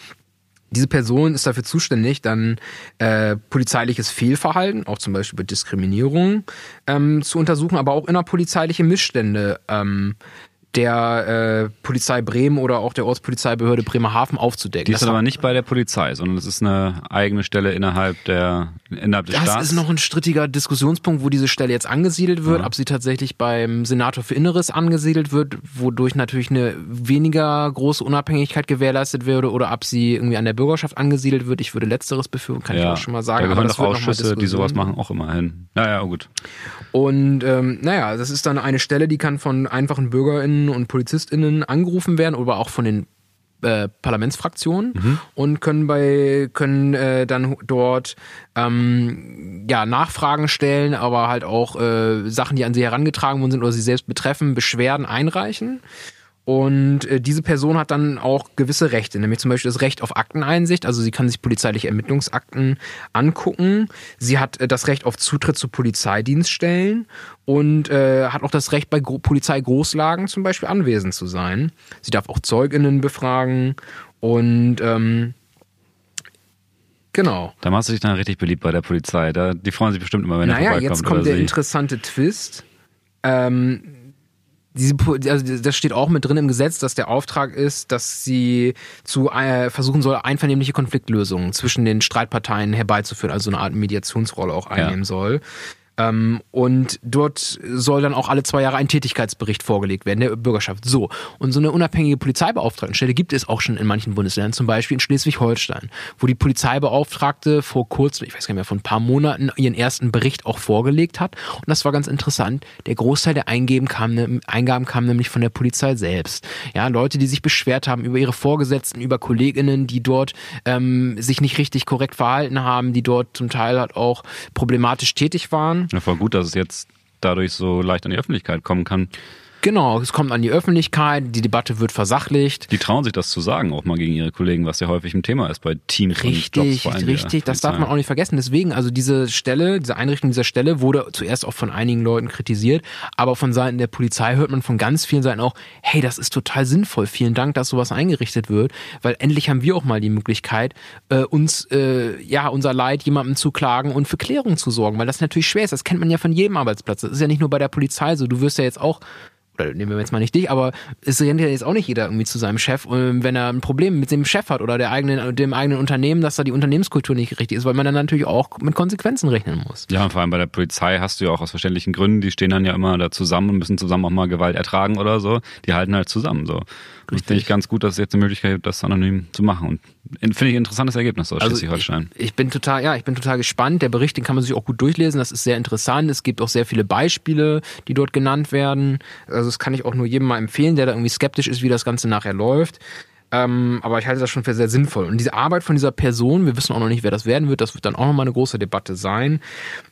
Diese Person ist dafür zuständig, dann äh, polizeiliches Fehlverhalten, auch zum Beispiel bei Diskriminierung, ähm, zu untersuchen, aber auch innerpolizeiliche Missstände ähm, der äh, Polizei Bremen oder auch der Ortspolizeibehörde Bremerhaven aufzudecken. Die ist Das aber nicht bei der Polizei, sondern es ist eine eigene Stelle innerhalb der innerhalb des Das Staats. ist noch ein strittiger Diskussionspunkt, wo diese Stelle jetzt angesiedelt wird, ob sie tatsächlich beim Senator für Inneres angesiedelt wird, wodurch natürlich eine weniger große Unabhängigkeit gewährleistet würde, oder ob sie irgendwie an der Bürgerschaft angesiedelt wird. Ich würde letzteres befürworten, kann ich auch schon mal sagen. Da aber gehören das doch Ausschüsse, die sowas machen, auch immer hin. Naja, gut. Und ähm, naja, das ist dann eine Stelle, die kann von einfachen BürgerInnen und PolizistInnen angerufen werden oder auch von den äh, Parlamentsfraktionen Mhm. und können bei können äh, dann dort ähm, ja Nachfragen stellen, aber halt auch äh, Sachen, die an sie herangetragen worden sind oder sie selbst betreffen, Beschwerden einreichen. Und äh, diese Person hat dann auch gewisse Rechte, nämlich zum Beispiel das Recht auf Akteneinsicht. Also sie kann sich polizeiliche Ermittlungsakten angucken. Sie hat äh, das Recht auf Zutritt zu Polizeidienststellen und äh, hat auch das Recht, bei Gro Polizeigroßlagen zum Beispiel anwesend zu sein. Sie darf auch Zeuginnen befragen und ähm, genau. Da machst du dich dann richtig beliebt bei der Polizei. Da, die freuen sich bestimmt immer, wenn er Naja, vorbeikommt. jetzt kommt der sie. interessante Twist. Ähm, diese, also das steht auch mit drin im Gesetz, dass der Auftrag ist, dass sie zu äh, versuchen soll, einvernehmliche Konfliktlösungen zwischen den Streitparteien herbeizuführen, also eine Art Mediationsrolle auch einnehmen soll. Ähm, und dort soll dann auch alle zwei Jahre ein Tätigkeitsbericht vorgelegt werden, der Bürgerschaft. So. Und so eine unabhängige Polizeibeauftragtenstelle gibt es auch schon in manchen Bundesländern, zum Beispiel in Schleswig-Holstein, wo die Polizeibeauftragte vor kurzem, ich weiß gar nicht mehr, vor ein paar Monaten ihren ersten Bericht auch vorgelegt hat. Und das war ganz interessant. Der Großteil der Eingeben kam, ne- Eingaben kam nämlich von der Polizei selbst. Ja, Leute, die sich beschwert haben über ihre Vorgesetzten, über KollegInnen, die dort ähm, sich nicht richtig korrekt verhalten haben, die dort zum Teil halt auch problematisch tätig waren. Ja, voll gut, dass es jetzt dadurch so leicht an die Öffentlichkeit kommen kann. Genau, es kommt an die Öffentlichkeit, die Debatte wird versachlicht. Die trauen sich das zu sagen, auch mal gegen ihre Kollegen, was ja häufig ein Thema ist bei Teams Richtig, und Jobs richtig, das darf man auch nicht vergessen. Deswegen, also diese Stelle, diese Einrichtung dieser Stelle wurde zuerst auch von einigen Leuten kritisiert, aber von Seiten der Polizei hört man von ganz vielen Seiten auch, hey, das ist total sinnvoll, vielen Dank, dass sowas eingerichtet wird, weil endlich haben wir auch mal die Möglichkeit, äh, uns, äh, ja, unser Leid jemandem zu klagen und für Klärung zu sorgen, weil das natürlich schwer ist. Das kennt man ja von jedem Arbeitsplatz. Das ist ja nicht nur bei der Polizei so. Du wirst ja jetzt auch nehmen wir jetzt mal nicht dich, aber es rennt ja jetzt auch nicht jeder irgendwie zu seinem Chef, ähm, wenn er ein Problem mit dem Chef hat oder der eigenen, dem eigenen Unternehmen, dass da die Unternehmenskultur nicht richtig ist, weil man dann natürlich auch mit Konsequenzen rechnen muss. Ja, und vor allem bei der Polizei hast du ja auch aus verständlichen Gründen, die stehen dann ja immer da zusammen und müssen zusammen auch mal Gewalt ertragen oder so. Die halten halt zusammen so. Richtig. Finde ich ganz gut, dass es jetzt eine Möglichkeit gibt, das anonym zu machen. Und finde ich ein interessantes Ergebnis aus Also Schleswig-Holstein. ich, ich bin total, ja, ich bin total gespannt. Der Bericht, den kann man sich auch gut durchlesen. Das ist sehr interessant. Es gibt auch sehr viele Beispiele, die dort genannt werden. Also das kann ich auch nur jedem mal empfehlen, der da irgendwie skeptisch ist, wie das Ganze nachher läuft. Ähm, aber ich halte das schon für sehr sinnvoll. Und diese Arbeit von dieser Person, wir wissen auch noch nicht, wer das werden wird, das wird dann auch nochmal eine große Debatte sein.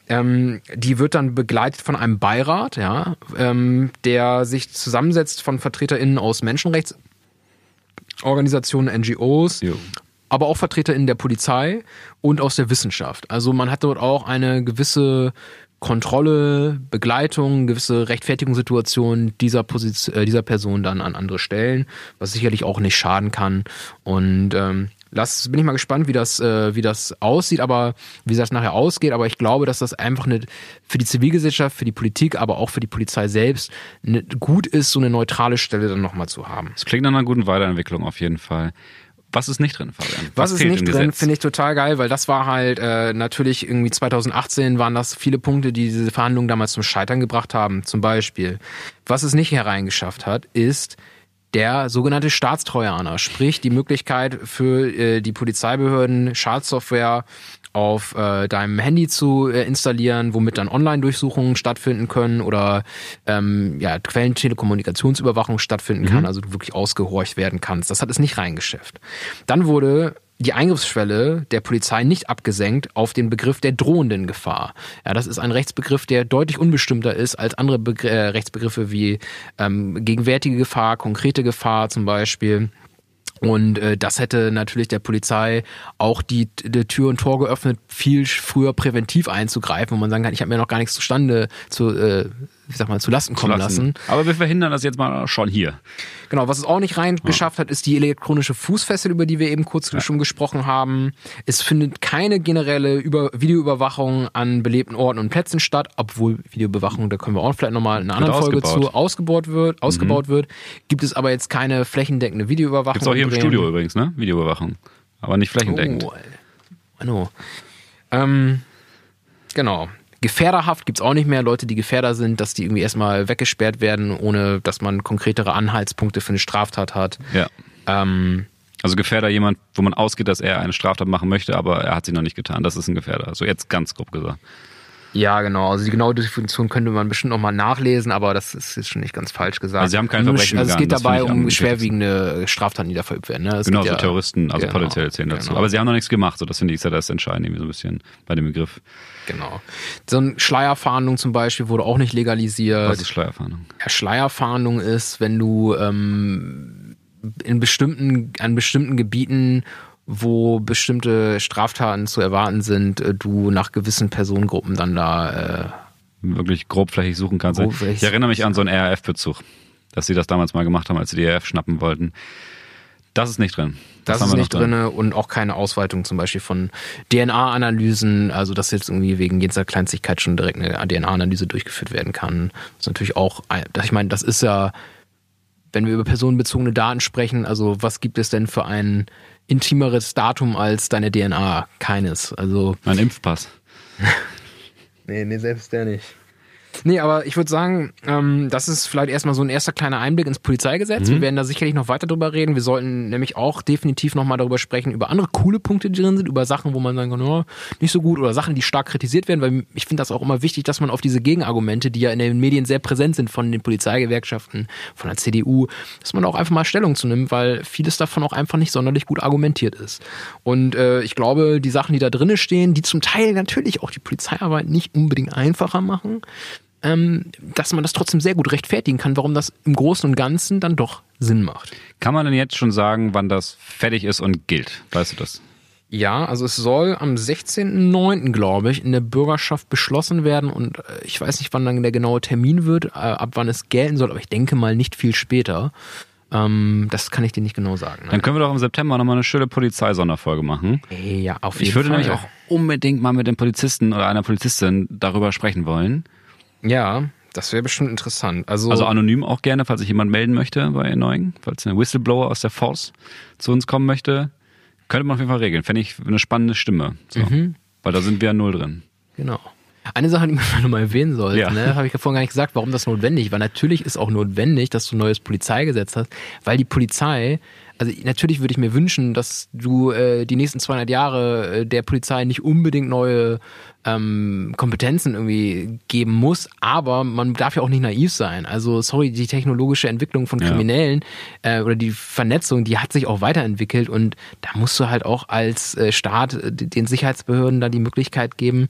Ähm, die wird dann begleitet von einem Beirat, ja, ähm, der sich zusammensetzt von VertreterInnen aus Menschenrechtsorganisationen, NGOs, Jo. aber auch VertreterInnen der Polizei und aus der Wissenschaft. Also man hat dort auch eine gewisse Kontrolle, Begleitung, gewisse Rechtfertigungssituation dieser, Position, äh, dieser Person dann an andere Stellen, was sicherlich auch nicht schaden kann. Und ähm, lass, bin ich mal gespannt, wie das, äh, wie das aussieht, aber wie das nachher ausgeht. Aber ich glaube, dass das einfach eine, für die Zivilgesellschaft, für die Politik, aber auch für die Polizei selbst eine, gut ist, so eine neutrale Stelle dann nochmal zu haben. Es klingt nach einer guten Weiterentwicklung auf jeden Fall. Was ist nicht drin, Fabian? Was, ist fehlt nicht drin, finde ich total geil, weil das war halt äh, natürlich irgendwie 2018 waren das viele Punkte, die diese Verhandlungen damals zum Scheitern gebracht haben. Zum Beispiel, was es nicht hereingeschafft hat, ist der sogenannte Staatstrojaner, sprich die Möglichkeit für äh, die Polizeibehörden Schadsoftware auf äh, deinem Handy zu äh, installieren, womit dann Online-Durchsuchungen stattfinden können oder ähm, ja, Quellentelekommunikationsüberwachung stattfinden kann, also du wirklich ausgehorcht werden kannst. Das hat es nicht reingeschafft. Dann wurde die Eingriffsschwelle der Polizei nicht abgesenkt auf den Begriff der drohenden Gefahr. Ja, das ist ein Rechtsbegriff, der deutlich unbestimmter ist als andere Begr äh, Rechtsbegriffe wie ähm, gegenwärtige Gefahr, konkrete Gefahr zum Beispiel. Und äh, das hätte natürlich der Polizei auch die, die Tür und Tor geöffnet, viel früher präventiv einzugreifen, wo man sagen kann, ich habe mir noch gar nichts zustande zu, äh, wie sag mal, zu Lasten kommen lassen. Aber wir verhindern das jetzt mal schon hier. Genau, was es auch nicht rein geschafft hat, ist die elektronische Fußfessel, über die wir eben kurz schon gesprochen haben. Es findet keine generelle über Videoüberwachung an belebten Orten und Plätzen statt, obwohl Videoüberwachung, da können wir auch vielleicht nochmal in einer anderen Folge ausgebaut. zu, ausgebaut wird, ausgebaut wird. Gibt es aber jetzt keine flächendeckende Videoüberwachung. Gibt's auch hier im. Studio übrigens, ne? Videoüberwachung. Aber nicht flächendeckend. Oh, Mano. Ähm, genau. Gefährderhaft gibt's auch nicht mehr. Leute, die Gefährder sind, dass die irgendwie erstmal weggesperrt werden, ohne dass man konkretere Anhaltspunkte für eine Straftat hat. Ja. Ähm, Also Gefährder jemand, wo man ausgeht, dass er eine Straftat machen möchte, aber er hat sie noch nicht getan. Das ist ein Gefährder. So jetzt ganz grob gesagt. Ja, genau. Also die genaue Definition könnte man bestimmt noch mal nachlesen, aber das ist jetzt schon nicht ganz falsch gesagt. Also sie haben kein Verbrechen Also es geht dabei um schwerwiegende Straftaten, die da verübt werden. Ne? Genau, so ja- Terroristen, also genau, potenziell zählen dazu. genau. Aber sie haben noch nichts gemacht, so das finde ich ist ja das Entscheidende irgendwie so ein bisschen bei dem Begriff. Genau. So eine Schleierfahndung zum Beispiel wurde auch nicht legalisiert. Was ist Schleierfahndung? Ja, Schleierfahndung ist, wenn du ähm, in bestimmten, an bestimmten Gebieten, wo bestimmte Straftaten zu erwarten sind, äh, du nach gewissen Personengruppen dann da äh, Wirklich grobflächig suchen kannst. Grobflächig Ich erinnere mich an so einen RAF-Bezug, dass sie das damals mal gemacht haben, als sie die RAF schnappen wollten. Das ist nicht drin. Das, haben ist nicht drinne und auch keine Ausweitung zum Beispiel von DNA-Analysen, also dass jetzt irgendwie wegen jeder Kleinigkeit schon direkt eine DNA-Analyse durchgeführt werden kann. Das ist natürlich auch, ich meine, das ist ja, wenn wir über personenbezogene Daten sprechen, also was gibt es denn für ein intimeres Datum als deine DNA? Keines. Also Mein Impfpass. Nee, nee, selbst der nicht. Nee, aber ich würde sagen, ähm, das ist vielleicht erstmal so ein erster kleiner Einblick ins Polizeigesetz. Wir werden da sicherlich noch weiter drüber reden. Wir sollten nämlich auch definitiv nochmal darüber sprechen, über andere coole Punkte, die drin sind, über Sachen, wo man sagen kann, oh, nicht so gut oder Sachen, die stark kritisiert werden, weil ich finde das auch immer wichtig, dass man auf diese Gegenargumente, die ja in den Medien sehr präsent sind von den Polizeigewerkschaften, von der CDU, dass man auch einfach mal Stellung zu nimmt, weil vieles davon auch einfach nicht sonderlich gut argumentiert ist. Und äh, ich glaube, die Sachen, die da drinnen stehen, die zum Teil natürlich auch die Polizeiarbeit nicht unbedingt einfacher machen, dass man das trotzdem sehr gut rechtfertigen kann, warum das im Großen und Ganzen dann doch Sinn macht. Kann man denn jetzt schon sagen, wann das fertig ist und gilt? Weißt du das? Ja, also es soll am 16.09., glaube ich, in der Bürgerschaft beschlossen werden und äh, ich weiß nicht, wann dann der genaue Termin wird, äh, ab wann es gelten soll, aber ich denke mal nicht viel später. Ähm, das kann ich dir nicht genau sagen. Dann können wir doch im September nochmal eine schöne Polizeisonderfolge machen. Ja, auf jeden Ich würde Fall. nämlich auch unbedingt mal mit dem Polizisten oder einer Polizistin darüber sprechen wollen. Ja, das wäre bestimmt interessant. Also, Also anonym auch gerne, falls sich jemand melden möchte bei Erneuing, falls eine Whistleblower aus der Force zu uns kommen möchte, könnte man auf jeden Fall regeln. Fände ich eine spannende Stimme. So. Mhm. Weil da sind wir ja null drin. Genau. Eine Sache, die man noch mal erwähnen sollte, Ja. ne, habe ich vorhin gar nicht gesagt, warum das notwendig war. Natürlich ist auch notwendig, dass du ein neues Polizeigesetz hast, weil die Polizei, also natürlich würde ich mir wünschen, dass du äh, die nächsten 200 Jahre äh, der Polizei nicht unbedingt neue ähm, Kompetenzen irgendwie geben muss, aber man darf ja auch nicht naiv sein. Also sorry, die technologische Entwicklung von Ja. Kriminellen äh, oder die Vernetzung, die hat sich auch weiterentwickelt und da musst du halt auch als äh, Staat äh, den Sicherheitsbehörden da die Möglichkeit geben,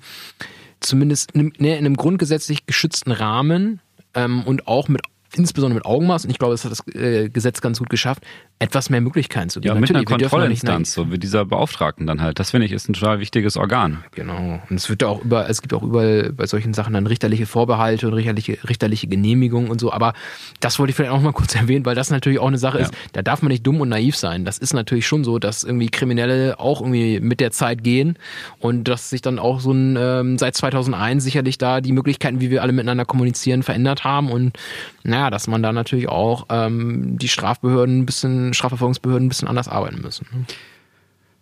zumindest in, einem- ne, in einem grundgesetzlich geschützten Rahmen ähm, und auch mit insbesondere mit Augenmaß, und ich glaube, das hat das äh, Gesetz ganz gut geschafft, etwas mehr Möglichkeiten zu Ja, geben. mit einer wir dürfen da nicht Kontrollinstanz, so wie dieser Beauftragten dann halt. Das finde ich ist ein total wichtiges Organ. Genau. Und es wird ja auch über, es gibt auch überall bei solchen Sachen dann richterliche Vorbehalte und richterliche, richterliche Genehmigungen und so. Aber das wollte ich vielleicht auch mal kurz erwähnen, weil das natürlich auch eine Sache ist, da darf man nicht dumm und naiv sein. Das ist natürlich schon so, dass irgendwie Kriminelle auch irgendwie mit der Zeit gehen und dass sich dann auch so ein, ähm, seit 2001 sicherlich da die Möglichkeiten, wie wir alle miteinander kommunizieren, verändert haben und naja, dass man da natürlich auch ähm, die Strafbehörden ein bisschen, Strafverfolgungsbehörden ein bisschen anders arbeiten müssen. ne?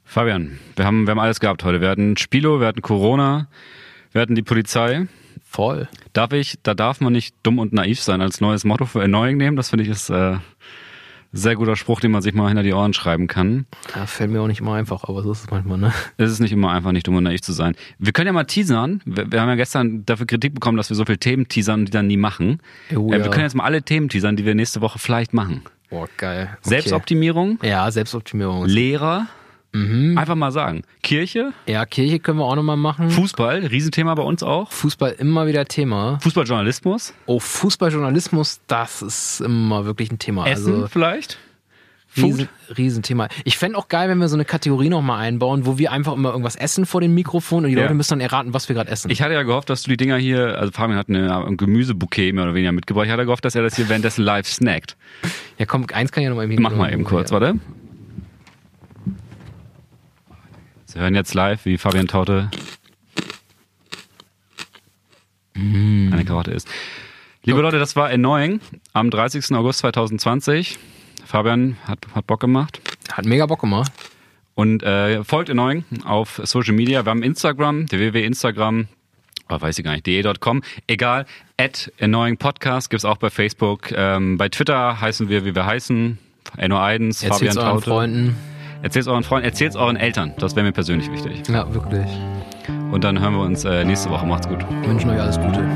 Fabian, wir haben, wir haben alles gehabt heute. Wir hatten Spilo, wir hatten Corona, wir hatten die Polizei. Voll. Darf ich, da darf man nicht dumm und naiv sein als neues Motto für Erneuing nehmen. Das finde ich ist äh, sehr guter Spruch, den man sich mal hinter die Ohren schreiben kann. Ja, fällt mir auch nicht immer einfach, aber so ist es manchmal, ne? Es ist nicht immer einfach, nicht dumm und naiv zu sein. Wir können ja mal teasern. Wir, wir haben ja gestern dafür Kritik bekommen, dass wir so viele Themen teasern, die dann nie machen. Oh, äh, ja. wir können jetzt mal alle Themen teasern, die wir nächste Woche vielleicht machen. Boah, geil. Okay. Selbstoptimierung, Ja, Selbstoptimierung. Lehrer, Mhm. einfach mal sagen. Kirche, Ja, Kirche können wir auch nochmal machen. Fußball, Riesenthema bei uns auch. Fußball immer wieder Thema. Fußballjournalismus, Oh, Fußballjournalismus, das ist immer wirklich ein Thema. Essen Also vielleicht. Riesen, Riesenthema. Ich fände auch geil, wenn wir so eine Kategorie nochmal einbauen, wo wir einfach immer irgendwas essen vor dem Mikrofon und die Ja. Leute müssen dann erraten, was wir gerade essen. Ich hatte ja gehofft, dass du die Dinger hier, also Fabian hat eine, ein Gemüsebouquet mehr oder weniger mitgebracht. Ich hatte gehofft, dass er das hier währenddessen live snackt. ja, komm, eins kann ich ja nochmal eben Mach mal eben kurz, ja. warte. Sie hören jetzt live, wie Fabian Taute eine Karotte ist. Liebe Leute, das war Annoying am 30. August 2020. Fabian hat, hat Bock gemacht. Hat mega Bock gemacht. Und äh, folgt Annoying auf Social Media. Wir haben Instagram, www.instagram, oh, weiß ich gar nicht, de.com. Egal, at Annoying Podcast gibt's auch bei Facebook. Ähm, bei Twitter heißen wir, wie wir heißen. Enno Eidens, Fabian Erzähl's euren Taute. Freunden. Erzähl's euren Freunden, erzähl's euren Eltern. Das wäre mir persönlich wichtig. Ja, wirklich. Und dann hören wir uns äh, nächste Woche. Macht's gut. Wir wünschen euch alles Gute.